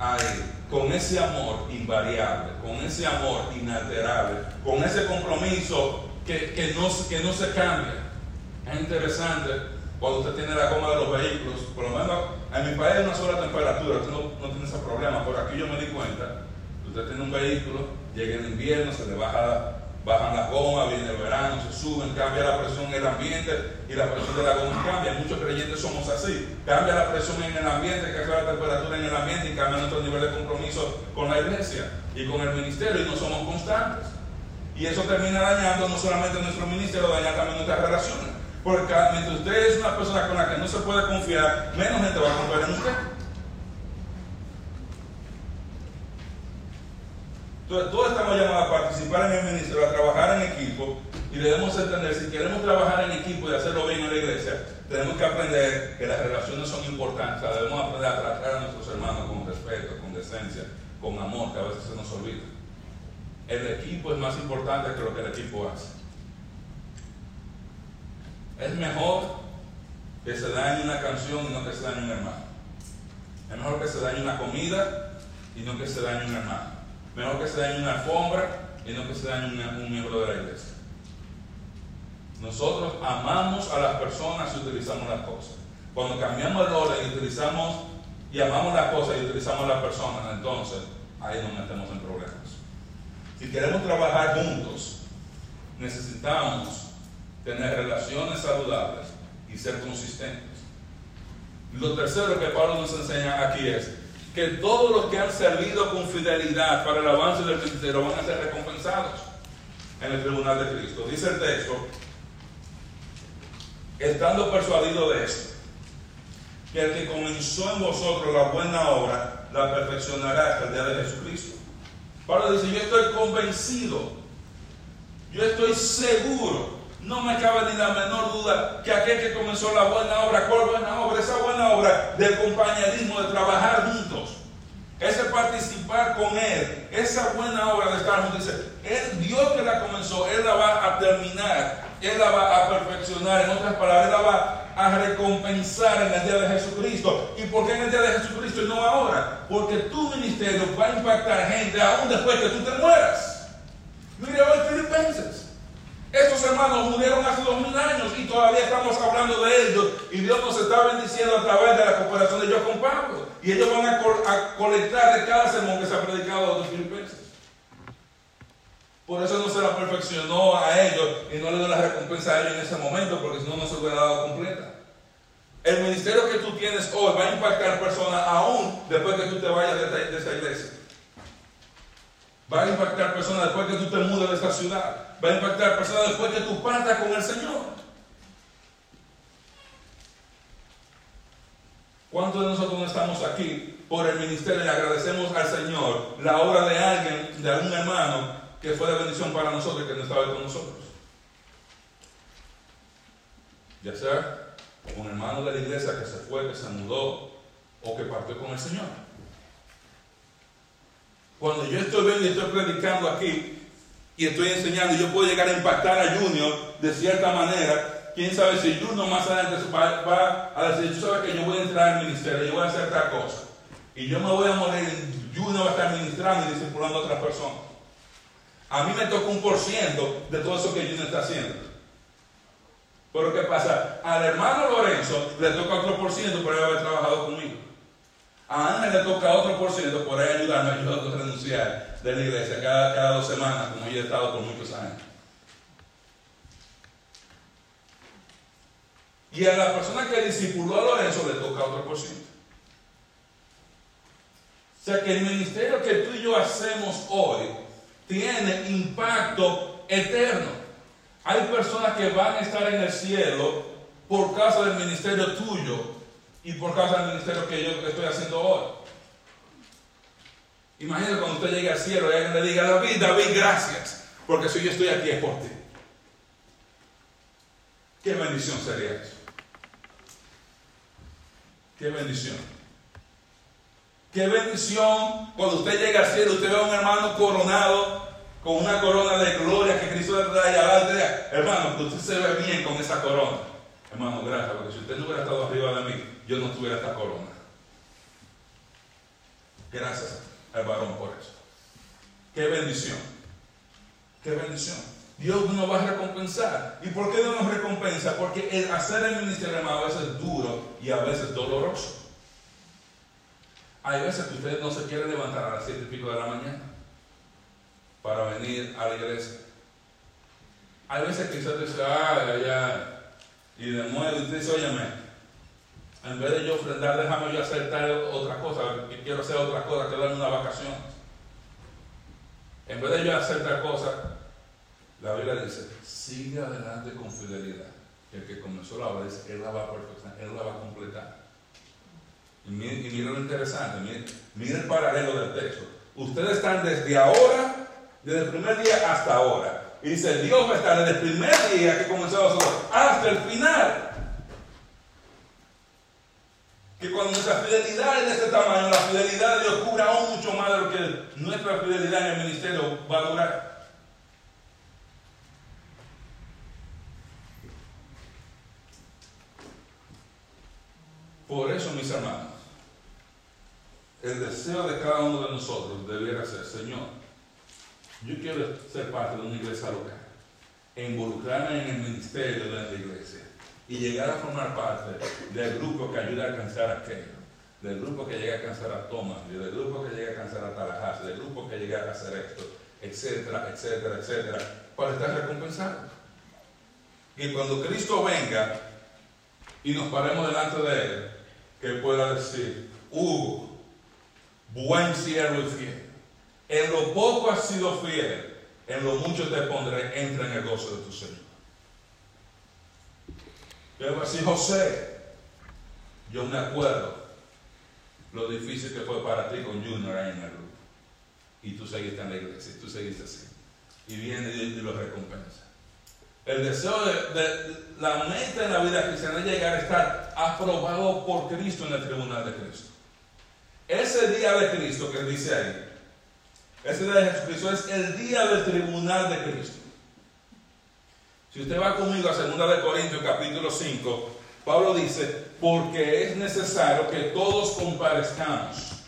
ahí, con ese amor invariable, con ese amor inalterable, con ese compromiso que no se cambia. Es interesante cuando usted tiene la goma de los vehículos, por lo menos en mi país hay una sola temperatura, usted no, tiene ese problema, por aquí yo me di cuenta, usted tiene un vehículo, llega en invierno, se le baja bajan las gomas, viene el verano, se suben, cambia la presión en el ambiente y la presión de la goma cambia. Muchos creyentes somos así. Cambia la presión en el ambiente, cambia la temperatura en el ambiente y cambia nuestro nivel de compromiso con la iglesia y con el ministerio y no somos constantes. Y eso termina dañando no solamente nuestro ministerio, daña también nuestras relaciones. Porque mientras usted es una persona con la que no se puede confiar, menos gente va a confiar en usted. Entonces, todos estamos llamados a participar en el ministerio, a trabajar en equipo y debemos entender, si queremos trabajar en equipo y hacerlo bien en la iglesia, tenemos que aprender que las relaciones son importantes, debemos aprender a tratar a nuestros hermanos con respeto, con decencia, con amor, que a veces se nos olvida. El equipo es más importante que lo que el equipo hace. Es mejor que se dañe una canción y no que se dañe un hermano. Es mejor que se dañe una comida y no que se dañe un hermano. Mejor que se dañe una alfombra y no que se dañe un miembro de la iglesia. Nosotros amamos a las personas y utilizamos las cosas. Cuando cambiamos el orden y utilizamos y amamos las cosas y utilizamos las personas, entonces ahí nos metemos en problemas. Si queremos trabajar juntos, necesitamos tener relaciones saludables y ser consistentes. Lo tercero que Pablo nos enseña aquí es que todos los que han servido con fidelidad para el avance del ministerio van a ser recompensados en el tribunal de Cristo. Dice el texto, estando persuadido de esto, que el que comenzó en vosotros la buena obra, la perfeccionará hasta el día de Jesucristo. Pablo dice, yo estoy convencido, yo estoy seguro, no me cabe ni la menor duda que aquel que comenzó la buena obra, ¿cuál buena obra? Esa buena obra del compañerismo, de trabajar juntos, ese participar con Él, esa buena obra de estar juntos, dice, Dios que la comenzó, Él la va a terminar, Él la va a perfeccionar, en otras palabras, Él la va a recompensar en el día de Jesucristo. ¿Y por qué en el día de Jesucristo y no ahora? Porque tu ministerio va a impactar gente aún después que tú te mueras. Mire hoy Filipenses. Estos hermanos murieron hace dos mil años y todavía estamos hablando de ellos y Dios nos está bendiciendo a través de la cooperación de ellos con Pablo. Y ellos van a, colectar de cada sermón que se ha predicado a los filipenses. Por eso no se la perfeccionó a ellos y no le dio la recompensa a ellos en ese momento, porque si no, no se hubiera dado completa. El ministerio que tú tienes hoy va a impactar personas aún después que tú te vayas de esta iglesia. Va a impactar personas después que tú te mudes de esta ciudad. Va a impactar personas después que tú partas con el Señor. ¿Cuántos de nosotros no estamos aquí por el ministerio y le agradecemos al Señor la obra de alguien, de algún hermano que fue de bendición para nosotros y que no estaba con nosotros? Ya sea un hermano de la iglesia que se fue, que se mudó o que partió con el Señor. Cuando yo estoy viendo y estoy predicando aquí y estoy enseñando, yo puedo llegar a impactar a Junior de cierta manera. Quién sabe si Junior más adelante va, a decir, tú sabes que yo voy a entrar al ministerio, yo voy a hacer tal cosa. Y yo me voy a morir, Junior va a estar ministrando y discipulando a otras personas. A mí me toca un por ciento de todo eso que Junior está haciendo. Pero ¿qué pasa? Al hermano Lorenzo le toca otro por ciento por haber trabajado conmigo. A Ángel le toca otro por ciento por ayudarme a ayudarme a renunciar de la iglesia cada, cada dos semanas, como yo he estado por muchos años. Y a la persona que discipuló a Lorenzo le toca otro por ciento. O sea que el ministerio que tú y yo hacemos hoy tiene impacto eterno. Hay personas que van a estar en el cielo por causa del ministerio tuyo y por causa del ministerio que yo estoy haciendo hoy. Imagínate cuando usted llegue al cielo y alguien le diga, David, David, gracias, porque si yo estoy aquí es por ti. Qué bendición sería eso. Qué bendición. Qué bendición cuando usted llega al cielo, usted ve a un hermano coronado con una corona de gloria que Cristo le trae adelante. Hermano, usted se ve bien con esa corona. Hermano, gracias, porque si usted no hubiera estado arriba de mí, yo no tuviera esta corona. Gracias al varón por eso. Qué bendición. Qué bendición. Dios nos va a recompensar. ¿Y por qué Dios nos recompensa? Porque el hacer el ministerio, a veces es duro y a veces doloroso. Hay veces que usted no se quiere levantar a las siete y pico de la mañana para venir a la iglesia. Hay veces que usted dice, ah, ya, y de nuevo usted dice, óyeme, en vez de yo ofrendar, déjame yo hacer tal otra cosa, quiero hacer otra cosa, que darme una vacación. En vez de yo hacer tal cosa, la Biblia dice, sigue adelante con fidelidad. El que comenzó la obra dice, Él la va a perfeccionar, Él la va a completar. Y miren, lo interesante, miren, el paralelo del texto. Ustedes están desde ahora, desde el primer día hasta ahora. Y dice, Dios va a estar desde el primer día que comenzó a hasta el final. Que cuando nuestra fidelidad es de este tamaño, la fidelidad de Dios cubra aún mucho más de lo que nuestra fidelidad en el ministerio va a durar. Por eso, mis hermanos, el deseo de cada uno de nosotros debiera ser, Señor, yo quiero ser parte de una iglesia local, e involucrarme en el ministerio de la iglesia y llegar a formar parte del grupo que ayuda a alcanzar a aquello, del grupo que llega a alcanzar a Thomas, del grupo que llega a alcanzar a Tallahassee, del grupo que llega a hacer esto, etcétera, etcétera, etcétera, para estar recompensado. Y cuando Cristo venga y nos paremos delante de Él, que pueda decir, Hugo, buen siervo y fiel. En lo poco has sido fiel, en lo mucho te pondré, entra en el gozo de tu Señor. Yo así, José, yo me acuerdo lo difícil que fue para ti con Junior ahí en el grupo. Y tú seguiste en la iglesia, tú seguiste así. Y viene y lo recompensa. El deseo de, la meta en la vida cristiana es llegar a estar aprobado por Cristo en el tribunal de Cristo. Ese día de Cristo que dice ahí, ese día de Jesucristo es el día del tribunal de Cristo. Si usted va conmigo a 2 de Corintios capítulo 5, Pablo dice, porque es necesario que todos comparezcamos,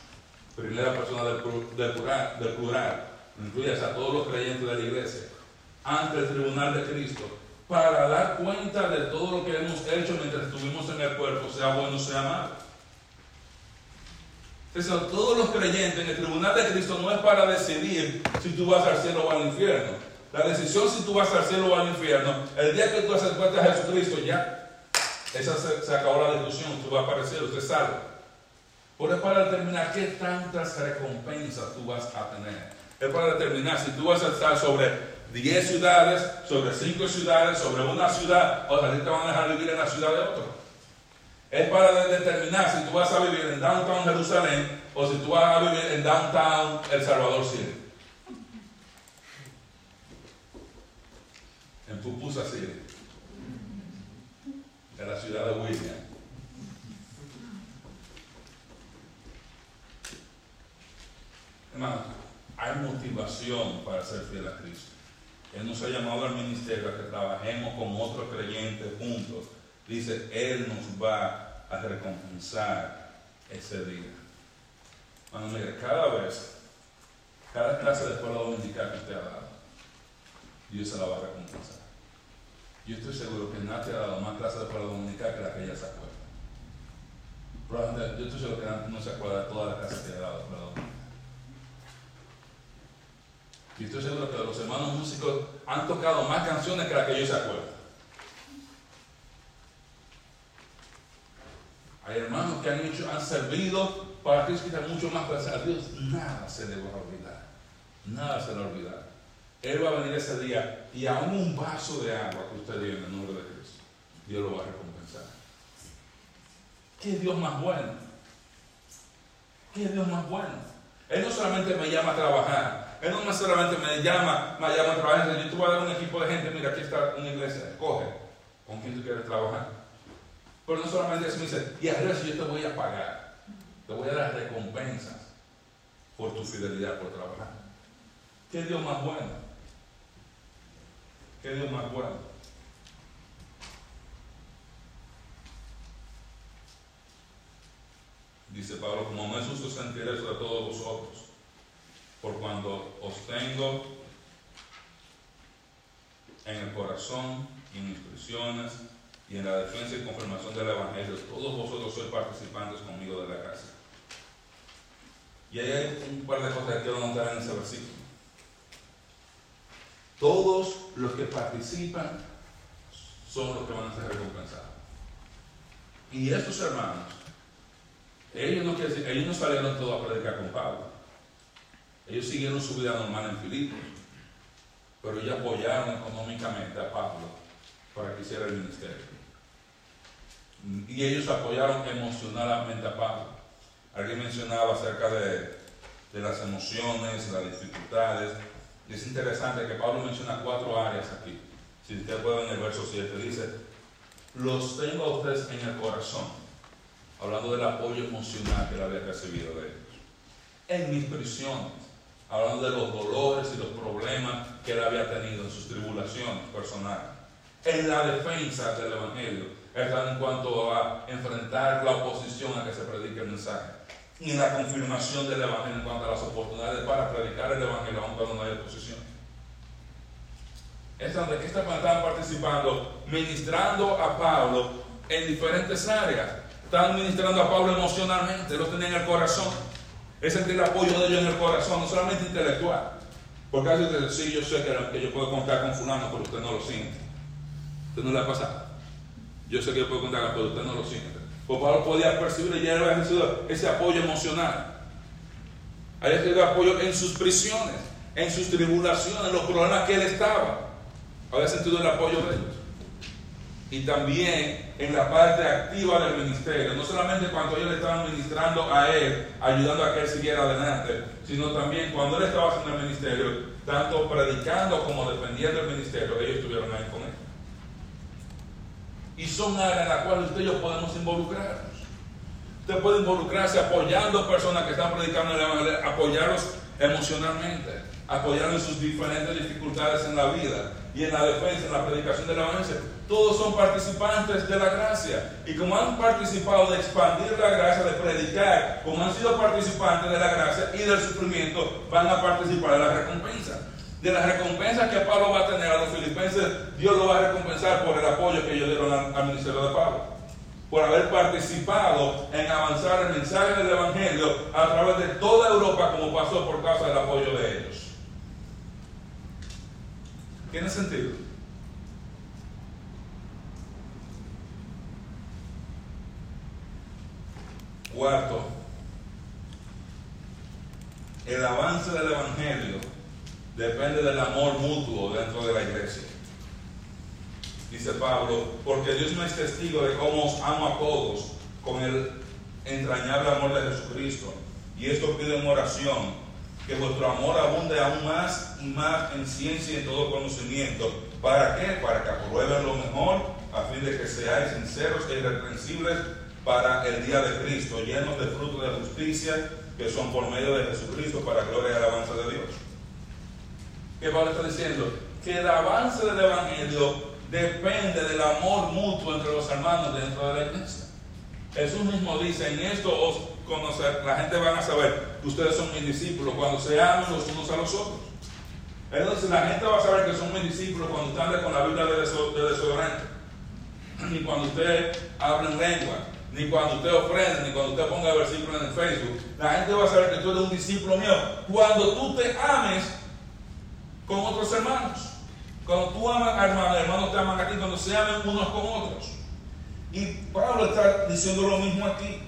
primera persona del, del plural, del plural, a todos los creyentes de la iglesia, ante el tribunal de Cristo, para dar cuenta de todo lo que hemos hecho mientras estuvimos en el cuerpo, sea bueno o sea malo. Entonces, todos los creyentes en el tribunal de Cristo no es para decidir si tú vas al cielo o al infierno. La decisión si tú vas al cielo o al infierno, el día que tú aceptaste a Jesucristo, ya, esa se, acabó la discusión, tú vas a aparecer, usted sabe. Por es para determinar qué tantas recompensas tú vas a tener. Es para determinar si tú vas a estar sobre 10 ciudades, sobre 5 ciudades, sobre una ciudad, o sea, te van a dejar vivir en la ciudad de otro es para determinar si tú vas a vivir en downtown Jerusalén o si tú vas a vivir en downtown El Salvador City. Pupusa City. En la ciudad de William. Hermano, hay motivación para ser fiel a Cristo. Él nos ha llamado al ministerio a que trabajemos con otros creyentes juntos dice, Él nos va a recompensar ese día. Bueno, mire, cada vez, cada clase de escuela dominical que usted ha dado, Dios se la va a recompensar. Yo estoy seguro que nadie ha dado más clases de escuela dominical que la que ella se acuerda. Yo estoy seguro que no se acuerda de todas las clases que ha dado de escuela dominical. Y estoy seguro que los hermanos músicos han tocado más canciones que las que ellos se acuerdan. Hay hermanos que han hecho, han servido para Cristo que mucho más gracias a Dios. Nada se le va a olvidar. Nada se le va a olvidar. Él va a venir ese día y aún un vaso de agua que usted dio en el nombre de Cristo, Dios lo va a recompensar. ¿Qué Dios más bueno? ¿Qué Dios más bueno? Él no solamente me llama a trabajar, Él no solamente me llama, me llama a trabajar, yo te voy a dar un equipo de gente, mira, aquí está una iglesia, coge, con quién tú quieres trabajar. Pero no solamente eso, me dice, y arriba yo te voy a pagar, te voy a dar recompensas por tu fidelidad, por trabajar. ¿Qué Dios más bueno? que de amargura. Dice Pablo, como me sus santidad sobre todos vosotros, por cuando os tengo en el corazón, en mis prisiones y en la defensa y confirmación del Evangelio, todos vosotros sois participantes conmigo de la gracia. Y ahí hay un par de cosas que quiero notar en ese versículo. Todos los que participan son los que van a ser recompensados. Y estos hermanos, ellos no, ellos no salieron todos a predicar con Pablo. Ellos siguieron su vida normal en Filipos, pero ellos apoyaron económicamente a Pablo para que hiciera el ministerio. Y ellos apoyaron emocionalmente a Pablo. Alguien mencionaba acerca de, de las emociones, las dificultades. Y es interesante que Pablo menciona cuatro áreas aquí. Si usted puede en el verso 7, dice, los tengo a ustedes en el corazón, hablando del apoyo emocional que él había recibido de ellos. En mis prisiones, hablando de los dolores y los problemas que él había tenido en sus tribulaciones personales. En la defensa del Evangelio, en cuanto a enfrentar la oposición a que se predique el mensaje. Y la confirmación del Evangelio en cuanto a las oportunidades para predicar el Evangelio aun cuando no hay oposición. Estaban, participando, ministrando a Pablo en diferentes áreas. Estaban ministrando a Pablo emocionalmente, lo tenían en el corazón. Es sentir el apoyo de ellos en el corazón, no solamente intelectual. Porque a veces sí, yo sé que, yo puedo contar con fulano, pero usted no lo siente. Usted no le ha pasado. Yo sé que yo puedo contar, pero usted no lo siente. Porque Pablo podía percibir ya había recibido ese apoyo emocional. Había recibido apoyo en sus prisiones, en sus tribulaciones, en los problemas que él estaba había sentido el apoyo de ellos. Y también en la parte activa del ministerio, no solamente cuando ellos le estaban ministrando a él, ayudando a que él siguiera adelante, sino también cuando él estaba haciendo el ministerio, tanto predicando como defendiendo el ministerio, ellos estuvieron ahí con él. Y son áreas en las cuales usted y yo podemos involucrarnos. Usted puede involucrarse apoyando personas que están predicando el Evangelio, apoyarlos emocionalmente, apoyarlos en sus diferentes dificultades en la vida, y en la defensa, en la predicación de la evangelio, todos son participantes de la gracia. Y como han participado de expandir la gracia, de predicar, como han sido participantes de la gracia y del sufrimiento, van a participar de la recompensa. De la recompensa que Pablo va a tener a los filipenses, Dios lo va a recompensar por el apoyo que ellos dieron al, ministerio de Pablo por haber participado en avanzar el mensaje del Evangelio a través de toda Europa como pasó por causa del apoyo de ellos. ¿Tiene sentido? Cuarto, el avance del Evangelio depende del amor mutuo dentro de la iglesia. Dice Pablo, porque Dios no es testigo de cómo os amo a todos con el entrañable amor de Jesucristo. Y esto pide en oración que vuestro amor abunde aún más y más en ciencia y en todo conocimiento. ¿Para qué? Para que aprueben lo mejor, a fin de que seáis sinceros e irreprensibles para el día de Cristo, llenos de fruto de justicia, que son por medio de Jesucristo, para gloria y alabanza de Dios. ¿Qué Pablo está diciendo? Que el avance del Evangelio depende del amor mutuo entre los hermanos dentro de la iglesia. Jesús mismo dice, en esto os conocer, la gente van a saber que ustedes son mis discípulos cuando se aman los unos a los otros. Entonces la gente va a saber que son mis discípulos cuando están con la Biblia de, desodorante, ni cuando usted habla en lengua, ni cuando usted ofrenda, ni cuando usted ponga el versículo en el Facebook. La gente va a saber que tú eres un discípulo mío cuando tú te ames con otros hermanos. Cuando tú amas a hermanos, hermanos te aman a ti, cuando se amen unos con otros. Y Pablo está diciendo lo mismo aquí.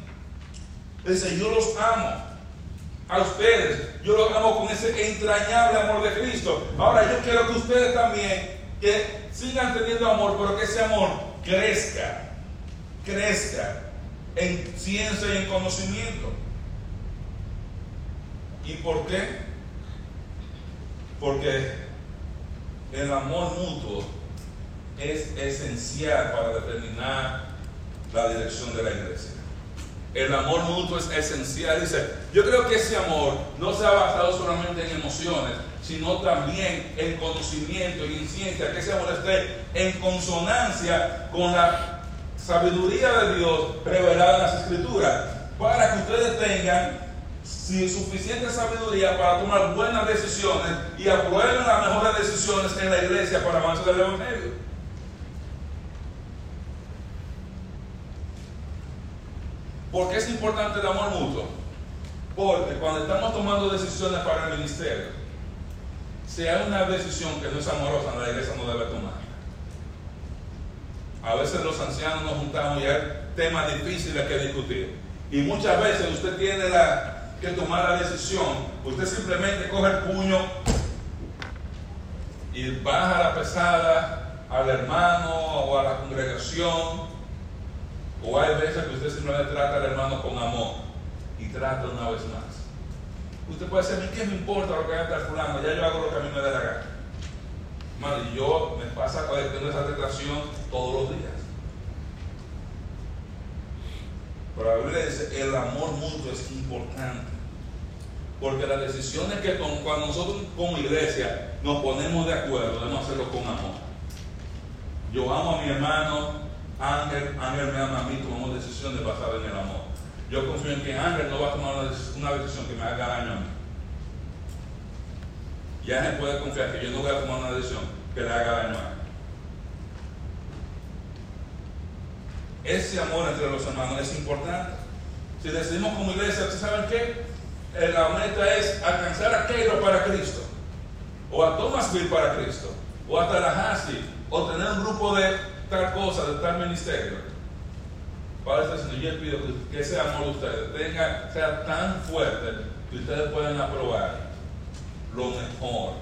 Dice, yo los amo a ustedes. Yo los amo con ese entrañable amor de Cristo. Ahora yo quiero que ustedes también que sigan teniendo amor, pero que ese amor crezca, crezca en ciencia y en conocimiento. ¿Y por qué? Porque el amor mutuo es esencial para determinar la dirección de la iglesia. El amor mutuo es esencial. Dice, yo creo que ese amor no se ha basado solamente en emociones, sino también en conocimiento y en ciencia, que ese amor esté en consonancia con la sabiduría de Dios revelada en las Escrituras. para que ustedes tengan suficiente sabiduría para tomar buenas decisiones y aprueben las mejores decisiones en la iglesia para avanzar del Evangelio. ¿Por qué es importante el amor mutuo? Porque cuando estamos tomando decisiones para el ministerio, si hay una decisión que no es amorosa, la iglesia no debe tomar. A veces los ancianos nos juntamos y hay temas difíciles que discutir. Y muchas veces usted tiene la, que tomar la decisión, usted simplemente coge el puño y baja la pesada al hermano o a la congregación. O hay veces que usted simplemente trata al hermano con amor y trata una vez más. Usted puede decir, ¿qué me importa lo que haga el fulano? Ya yo hago lo que a mí me dé la gana. y yo me pasa tengo esa tentación todos los días. Pero la Biblia dice, el amor mutuo es importante. Porque las decisiones que cuando nosotros como iglesia nos ponemos de acuerdo, debemos hacerlo con amor. Yo amo a mi hermano, Ángel, Ángel me ama a mí, tomamos decisiones basadas en el amor. Yo confío en que Ángel no va a tomar una decisión que me haga daño a mí. Y Ángel puede confiar que yo no voy a tomar una decisión que le haga daño a él. Ese amor entre los hermanos es importante. Si decidimos como iglesia, saben qué? Eh, la meta es alcanzar a Keiro para Cristo, o a Thomasville para Cristo, o a Tallahassee, o tener un grupo de tal cosa, de tal ministerio. Padre Señor, yo pido que ese amor de ustedes tenga, sea tan fuerte que ustedes puedan aprobar lo mejor.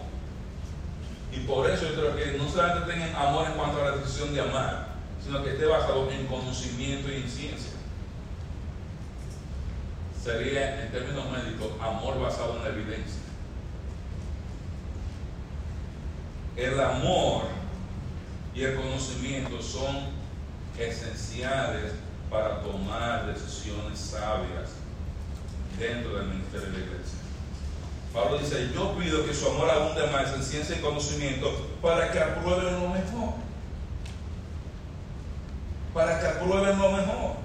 Y por eso yo creo que no solamente tengan amor en cuanto a la decisión de amar, sino que esté basado en conocimiento y en ciencia. Sería, en términos médicos, amor basado en la evidencia. El amor y el conocimiento son esenciales para tomar decisiones sabias dentro del ministerio de la iglesia. Pablo dice, yo pido que su amor abunde más en ciencia y conocimiento para que aprueben lo mejor para que aprueben lo mejor,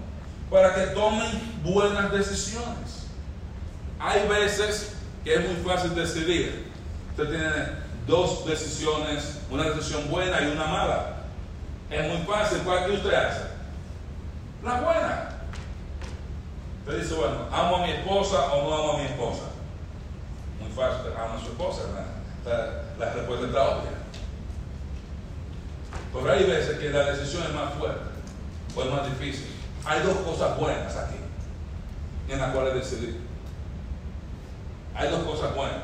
para que tomen buenas decisiones. Hay veces que es muy fácil decidir. Usted tiene dos decisiones, una decisión buena y una mala. Es muy fácil. ¿Cuál que usted hace? La buena. Usted dice, bueno, ¿amo a mi esposa o no amo a mi esposa? Muy fácil, amo a su esposa. La, la respuesta está obvia. Pero hay veces que la decisión es más fuerte es más difícil. Hay dos cosas buenas aquí en las cuales decidir. Hay dos cosas buenas.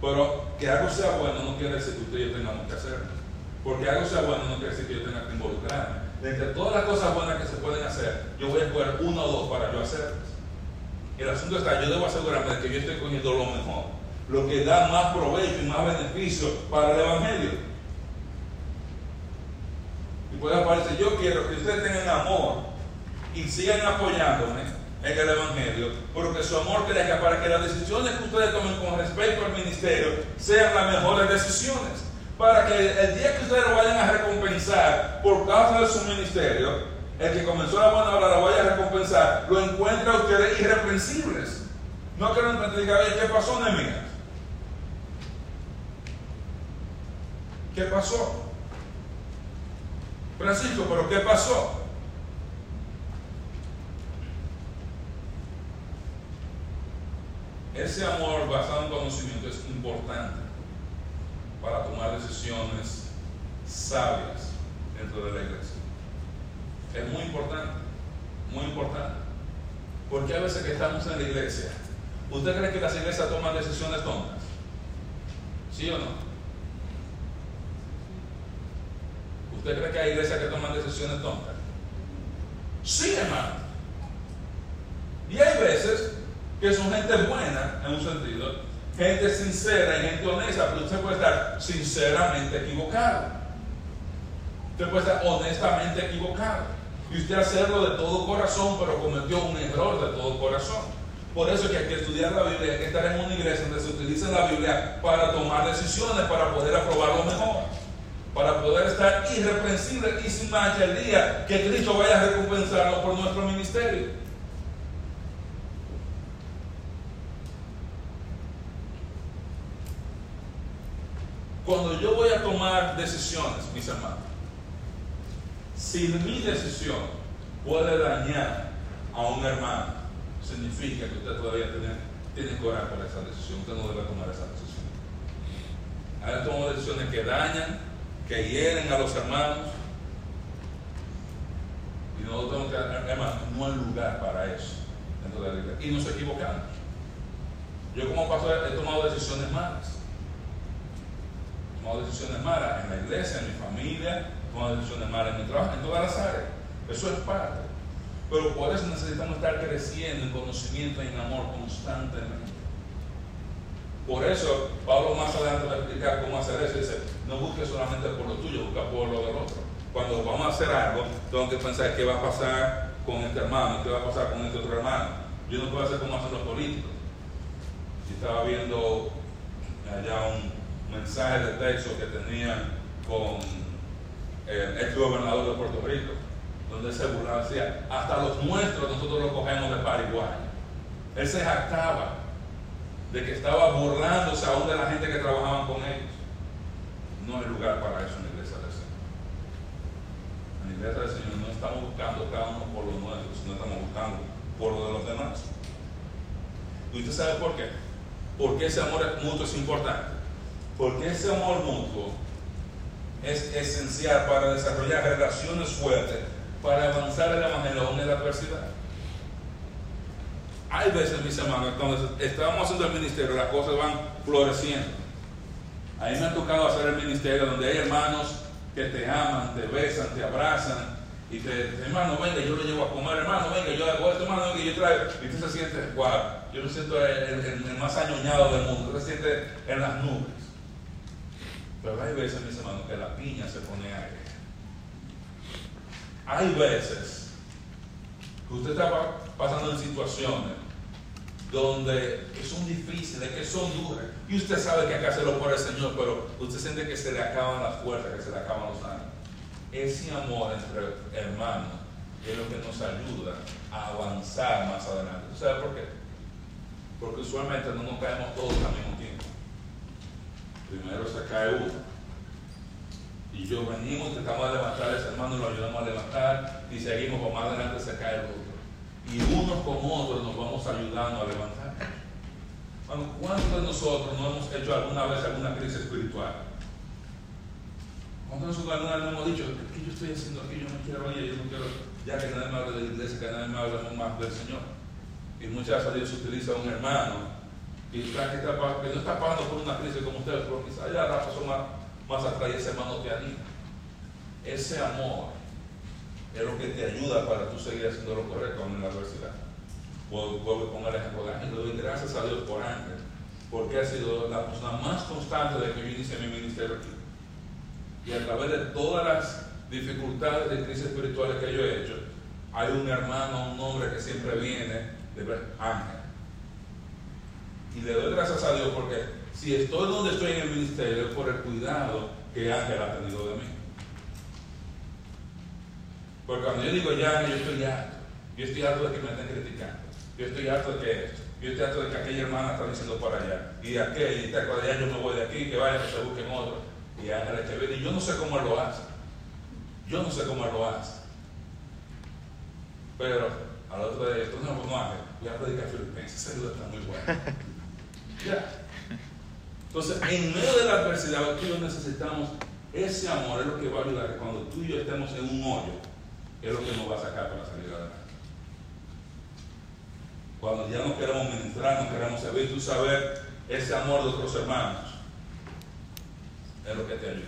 Pero que algo sea bueno no quiere decir que usted y yo tengamos que hacerlo. Porque algo sea bueno no quiere decir que yo tenga que involucrarme. De entre todas las cosas buenas que se pueden hacer, yo voy a escoger uno o dos para yo hacerlas. El asunto está, yo debo asegurarme de que yo estoy cogiendo lo mejor, lo que da más provecho y más beneficio para el Evangelio puede aparecer, yo quiero que ustedes tengan amor y sigan apoyándome en el Evangelio, porque su amor crezca para que las decisiones que ustedes tomen con respecto al ministerio sean las mejores decisiones. Para que el día que ustedes lo vayan a recompensar por causa de su ministerio, el que comenzó la buena obra lo vaya a recompensar, lo encuentra a ustedes irreprensibles. No que no diga, ¿qué pasó, Nehemías? ¿Qué pasó? Francisco, pero ¿qué pasó? Ese amor basado en conocimiento es importante para tomar decisiones sabias dentro de la iglesia. Es muy importante, muy importante. Porque a veces que estamos en la iglesia, ¿usted cree que las iglesias toman decisiones tontas? ¿Sí o no? ¿Usted cree que hay iglesias que toman decisiones tontas? Sí, hermano. Y hay veces que son gente buena, en un sentido, gente sincera y gente honesta, pero usted puede estar sinceramente equivocado. Usted puede estar honestamente equivocado. Y usted hacerlo de todo corazón, pero cometió un error de todo corazón. Por eso es que hay que estudiar la Biblia, hay que estar en una iglesia donde se utilice la Biblia para tomar decisiones, para poder aprobar lo mejor para poder estar irreprensible y sin mancha el día que Cristo vaya a recompensarnos por nuestro ministerio. Cuando yo voy a tomar decisiones, mis hermanos, si mi decisión puede dañar a un hermano, significa que usted todavía tiene, tiene coraje para esa decisión, usted no debe tomar esa decisión. A veces decisiones que dañan que hieren a los hermanos. Y nosotros hermano, no hay lugar para eso dentro de la iglesia. Y nos equivocamos. Yo como pastor he tomado decisiones malas. He tomado decisiones malas en la iglesia, en mi familia, he tomado decisiones malas en mi trabajo, en todas las áreas. Eso es parte. Pero por eso necesitamos estar creciendo en conocimiento y en amor constantemente. Por eso, Pablo más adelante va a explicar cómo hacer eso. Dice, no busques solamente por lo tuyo, busca por lo del otro. Cuando vamos a hacer algo, tengo que pensar qué va a pasar con este hermano, qué va a pasar con este otro hermano. Yo no puedo hacer como hacen los políticos. Yo estaba viendo allá un mensaje de texto que tenían con el ex gobernador de Puerto Rico donde se burlaba, decía, hasta los nuestros nosotros los cogemos de pariguayo. Él se jactaba de que estaba burlándose aún de la gente que trabajaban con ellos. No hay lugar para eso en la iglesia del Señor. En la iglesia del Señor no estamos buscando cada uno por lo nuestro, sino estamos buscando por lo de los demás. ¿Y usted sabe por qué? Porque ese amor mutuo es importante. Porque ese amor mutuo es esencial para desarrollar relaciones fuertes para avanzar el Evangelio aún en la adversidad. Hay veces, mis hermanos, cuando estamos haciendo el ministerio, las cosas van floreciendo. A mí me ha tocado hacer el ministerio donde hay hermanos que te aman, te besan, te abrazan y te dicen, hermano, venga, yo lo llevo a comer, hermano, venga, yo hago esto, hermano, venga, yo traigo. Y tú se sientes, wow, yo me siento el, más añoñado del mundo, tú te sientes en las nubes. Pero hay veces, mis hermanos, que la piña se pone ahí hay veces que usted está pasando en situaciones donde son difíciles, que son duras, y usted sabe que hay que hacerlo por el Señor, pero usted siente que se le acaban las fuerzas, que se le acaban los ánimos. Ese amor entre hermanos es lo que nos ayuda a avanzar más adelante. ¿Sabe por qué? Porque usualmente no nos caemos todos al mismo tiempo. Primero se cae uno y yo venimos, intentamos levantar a ese hermano, lo ayudamos a levantar y seguimos, por más adelante se cae el otro. Y unos con otros nos vamos ayudando a levantar. Bueno, ¿Cuántos de nosotros no hemos hecho alguna vez alguna crisis espiritual? ¿Cuántos de nosotros alguna vez hemos dicho, ¿qué yo estoy haciendo aquí? Yo no quiero oír, yo no quiero, ya que nadie me habla de la iglesia, que nadie me habla más del Señor. Y muchas veces Dios utiliza a un hermano que, que, no está pasando por una crisis como ustedes, pero quizás ya la pasó más más atrás y ese hermano te anima. Ese amor es lo que te ayuda para tú seguir haciendo lo correcto en la adversidad. Vuelvo a poner el ejemplo de Ángel. doy gracias a Dios por Ángel, porque ha sido la persona más constante de que yo inicié mi ministerio aquí. Y a través de todas las dificultades de crisis espirituales que yo he hecho, hay un hermano, un hombre que siempre viene de Ángel. Y le doy gracias a Dios porque si estoy donde estoy en el ministerio es por el cuidado que Ángel ha tenido de mí. Porque cuando yo digo ya, yo estoy harto. Yo estoy harto de que me estén criticando. Yo estoy harto de que esto. Yo estoy harto de que aquella hermana está diciendo por allá. Y de aquel, y de allá yo me voy de aquí, que vayan, que se busquen otro. Y que viene. Y yo no sé cómo él lo hace. Yo no sé cómo él lo hace. Pero al otro día, esto no, no Ángel, voy a predicar Filipenses. Ese libro está muy bueno. Ya. Entonces, en medio de la adversidad, tú y yo necesitamos ese amor, es lo que va a ayudar. Cuando tú y yo estemos en un hoyo, es lo que nos va a sacar para salir adelante. Cuando ya no queremos ministrar, no queremos servir, tú saber ese amor de otros hermanos, es lo que te ayuda.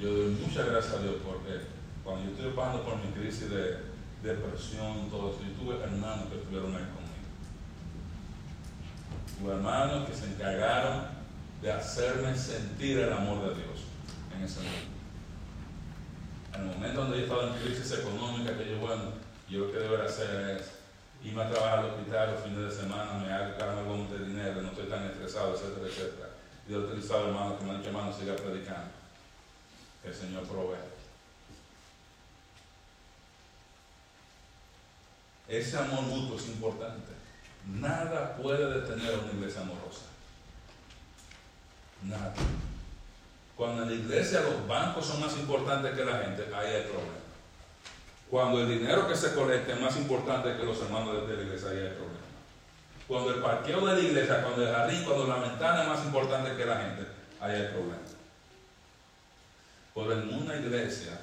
Yo doy muchas gracias a Dios porque cuando yo estoy pasando por mi crisis de depresión, todo eso, yo tuve hermanos que estuvieron ahí conmigo tus hermanos que se encargaron de hacerme sentir el amor de Dios en ese momento. En el momento donde yo estaba en crisis económica, que yo, bueno, yo lo que debo hacer es irme a trabajar al hospital los fines de semana, me hago algo de dinero, no estoy tan estresado, etcétera, etcétera. Y he utilizado hermanos que me han dicho, hermano, siga predicando. Que el Señor provee. Ese amor mutuo es importante. Nada puede detener a una iglesia amorosa. Nada. Cuando en la iglesia los bancos son más importantes que la gente, ahí hay problema. Cuando el dinero que se colecta es más importante que los hermanos de la iglesia, ahí hay problema. Cuando el parqueo de la iglesia, cuando el jardín, cuando la ventana es más importante que la gente, ahí hay problema. Pero en una iglesia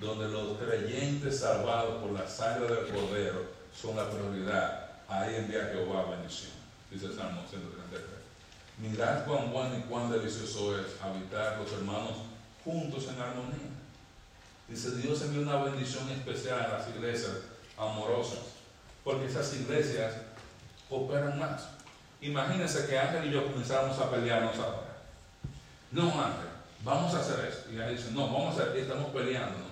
donde los creyentes salvados por la sangre del Cordero son la prioridad, ahí envía Jehová bendición, dice el Salmo 133. Mirad cuán bueno y cuán delicioso es habitar los hermanos juntos en armonía. Dice, Dios envía una bendición especial a las iglesias amorosas, porque esas iglesias operan más. Imagínense que Ángel y yo comenzáramos a pelearnos ahora. No, Ángel, vamos a hacer esto. Y Ángel dice, no, vamos a hacer, estamos peleando.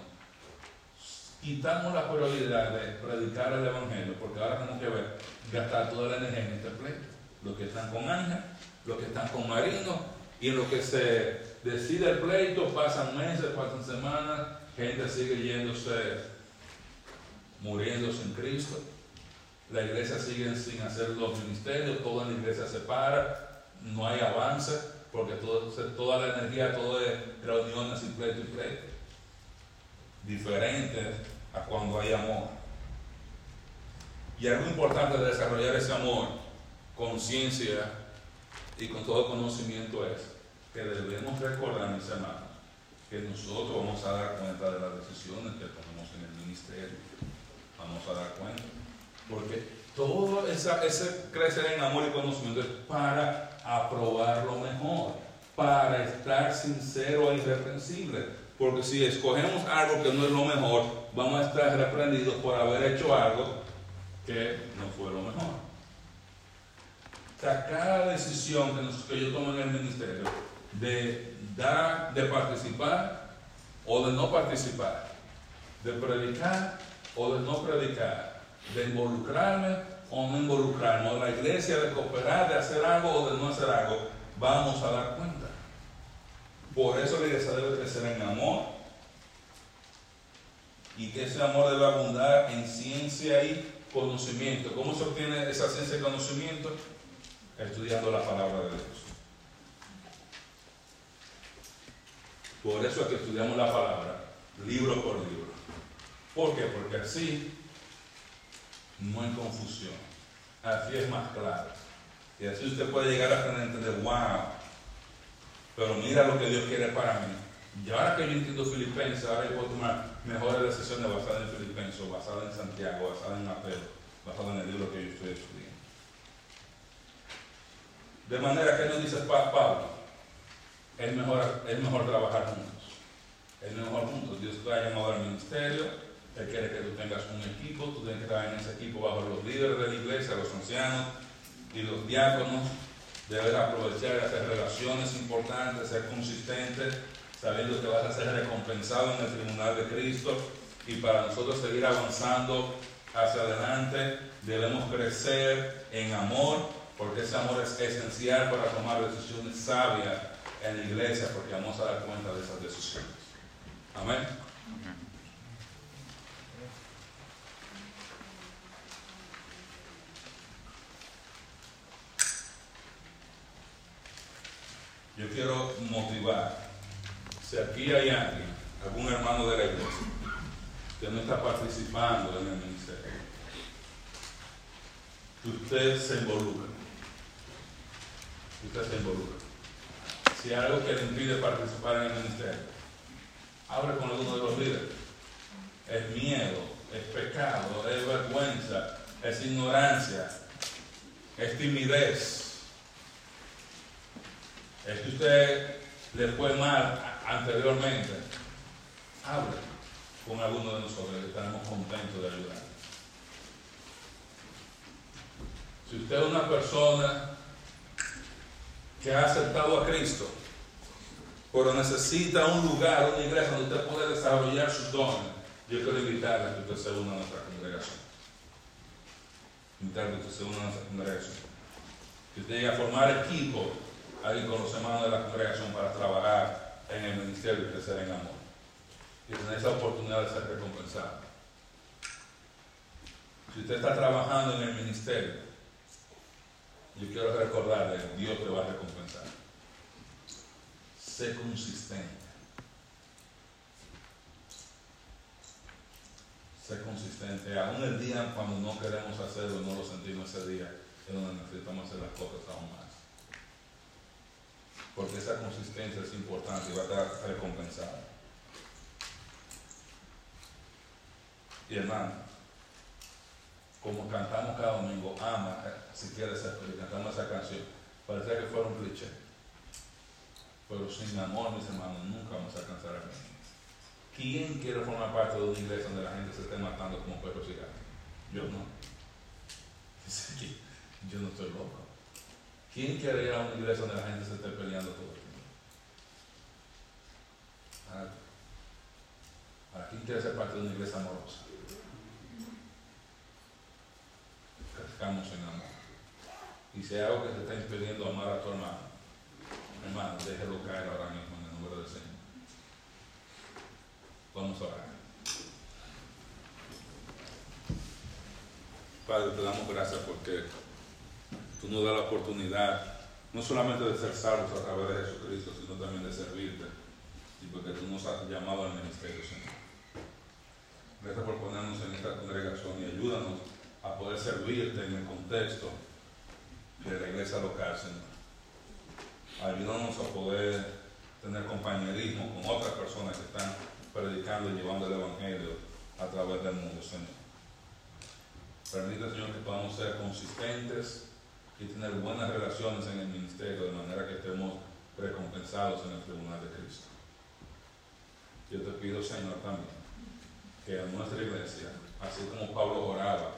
Quitamos la prioridad de predicar el Evangelio, porque ahora tenemos que ver, gastar toda la energía en este pleito. Los que están con Ángel los que están con marinos, y lo que se decide el pleito, pasan meses, pasan semanas, gente sigue yéndose, muriéndose en Cristo. La iglesia sigue sin hacer los ministerios, toda la iglesia se para, no hay avance, porque toda la energía, todo es reuniones y pleito y pleito. Diferente a cuando hay amor. Y algo importante de desarrollar ese amor, conciencia y con todo conocimiento es que debemos recordar, mis hermanos, que nosotros vamos a dar cuenta de las decisiones que tomamos en el ministerio. Vamos a dar cuenta. Porque todo ese crecer en amor y conocimiento es para aprobar lo mejor, para estar sincero e irreprensible. Porque si escogemos algo que no es lo mejor, vamos a estar reprendidos por haber hecho algo que no fue lo mejor. Sea, cada decisión que, yo tomo en el ministerio de dar, de participar o de no participar, de predicar o de no predicar, de involucrarme o no involucrarme, o la iglesia de cooperar, de hacer algo o de no hacer algo, vamos a dar cuenta. Por eso la iglesia debe crecer en amor y que ese amor debe abundar en ciencia y conocimiento. ¿Cómo se obtiene esa ciencia y conocimiento? Estudiando la palabra de Dios. Por eso es que estudiamos la palabra, libro por libro. ¿Por qué? Porque así no hay confusión. Así es más claro. Y así usted puede llegar a entender, wow, pero mira lo que Dios quiere para mí. Y ahora que yo entiendo Filipenses, ahora yo puedo tomar mejores decisiones basadas en Filipenses, basadas en Santiago, basadas en Apelo, basadas en el libro que yo estoy estudiando. De manera que nos dice Pablo, es mejor, es mejor trabajar juntos. Es mejor juntos. Dios te ha llamado al ministerio, Él quiere que tú tengas un equipo, tú tienes que estar en ese equipo bajo los líderes de la iglesia, los ancianos y los diáconos. Debes aprovechar y hacer relaciones importantes, ser consistente, sabiendo que vas a ser recompensado en el tribunal de Cristo. Y para nosotros seguir avanzando hacia adelante, debemos crecer en amor porque ese amor es esencial para tomar decisiones sabias en la iglesia, porque vamos a dar cuenta de esas decisiones. Amén. Yo quiero motivar, si aquí hay alguien, algún hermano de la iglesia, que no está participando en el ministerio, que usted se involucre se involucra. Si hay algo que le impide participar en el ministerio, hable con alguno de los líderes. Es miedo, es pecado, es vergüenza, es ignorancia, es timidez. Es que usted le fue mal anteriormente. Hable con alguno de nosotros que estaremos contentos de ayudar. Si usted es una persona que ha aceptado a Cristo, pero necesita un lugar, una iglesia donde usted pueda desarrollar sus dones, yo quiero invitarle a que usted se una a nuestra congregación. Invitarle a que usted se una a nuestra congregación. Que usted llegue a formar equipo ahí con los hermanos de la congregación para trabajar en el ministerio y crecer en amor. Y tener esa oportunidad de ser recompensado. Si usted está trabajando en el ministerio, yo quiero recordarle, Dios te va a recompensar. sé consistente. Sé consistente. Aún el día cuando no queremos hacerlo, no lo sentimos ese día, es donde necesitamos hacer las cosas aún más. Porque esa consistencia es importante y va a estar recompensada. Y hermano, como cantamos cada domingo, ama, si quieres cantamos esa canción. Parecía que fuera un cliché. Pero sin amor, mis hermanos, nunca vamos a alcanzar a Cristo. ¿Quién quiere formar parte de una iglesia donde la gente se esté matando como perros y gatos? Yo no. Yo no estoy loco. ¿Quién quiere ir a una iglesia donde la gente se esté peleando todo el tiempo? ¿Para quién quiere ser parte de una iglesia amorosa? Crezcamos en amor. Y si algo que te está impidiendo amar a tu hermano, hermano, déjelo caer ahora mismo en el nombre del Señor. Vamos a orar. Padre, te damos gracias porque tú nos das la oportunidad no solamente de ser salvos a través de Jesucristo, sino también de servirte y porque tú nos has llamado al ministerio, Señor. Gracias por ponernos en esta congregación y ayúdanos a poder servirte en el contexto de la iglesia local, Señor. Ayúdanos a poder tener compañerismo con otras personas que están predicando y llevando el Evangelio a través del mundo, Señor. Permite, Señor, que podamos ser consistentes y tener buenas relaciones en el ministerio, de manera que estemos recompensados en el tribunal de Cristo. Yo te pido, Señor, también, que a nuestra iglesia, así como Pablo oraba,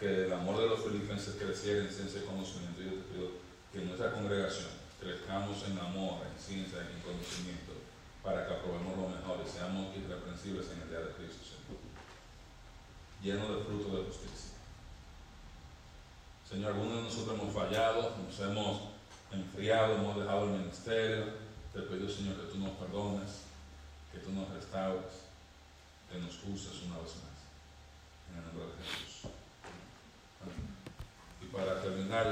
que el amor de los filipenses creciera en ciencia y conocimiento. Yo te pido que en nuestra congregación crezcamos en amor, en ciencia y en conocimiento, para que aprobemos lo mejor y seamos irreprensibles en el día de Cristo, Señor. Lleno de fruto de justicia. Señor, algunos de nosotros hemos fallado, nos hemos enfriado, hemos dejado el ministerio. Te pido, Señor, que tú nos perdones, que tú nos restaures, que nos uses una vez más. En el nombre de Jesús para terminar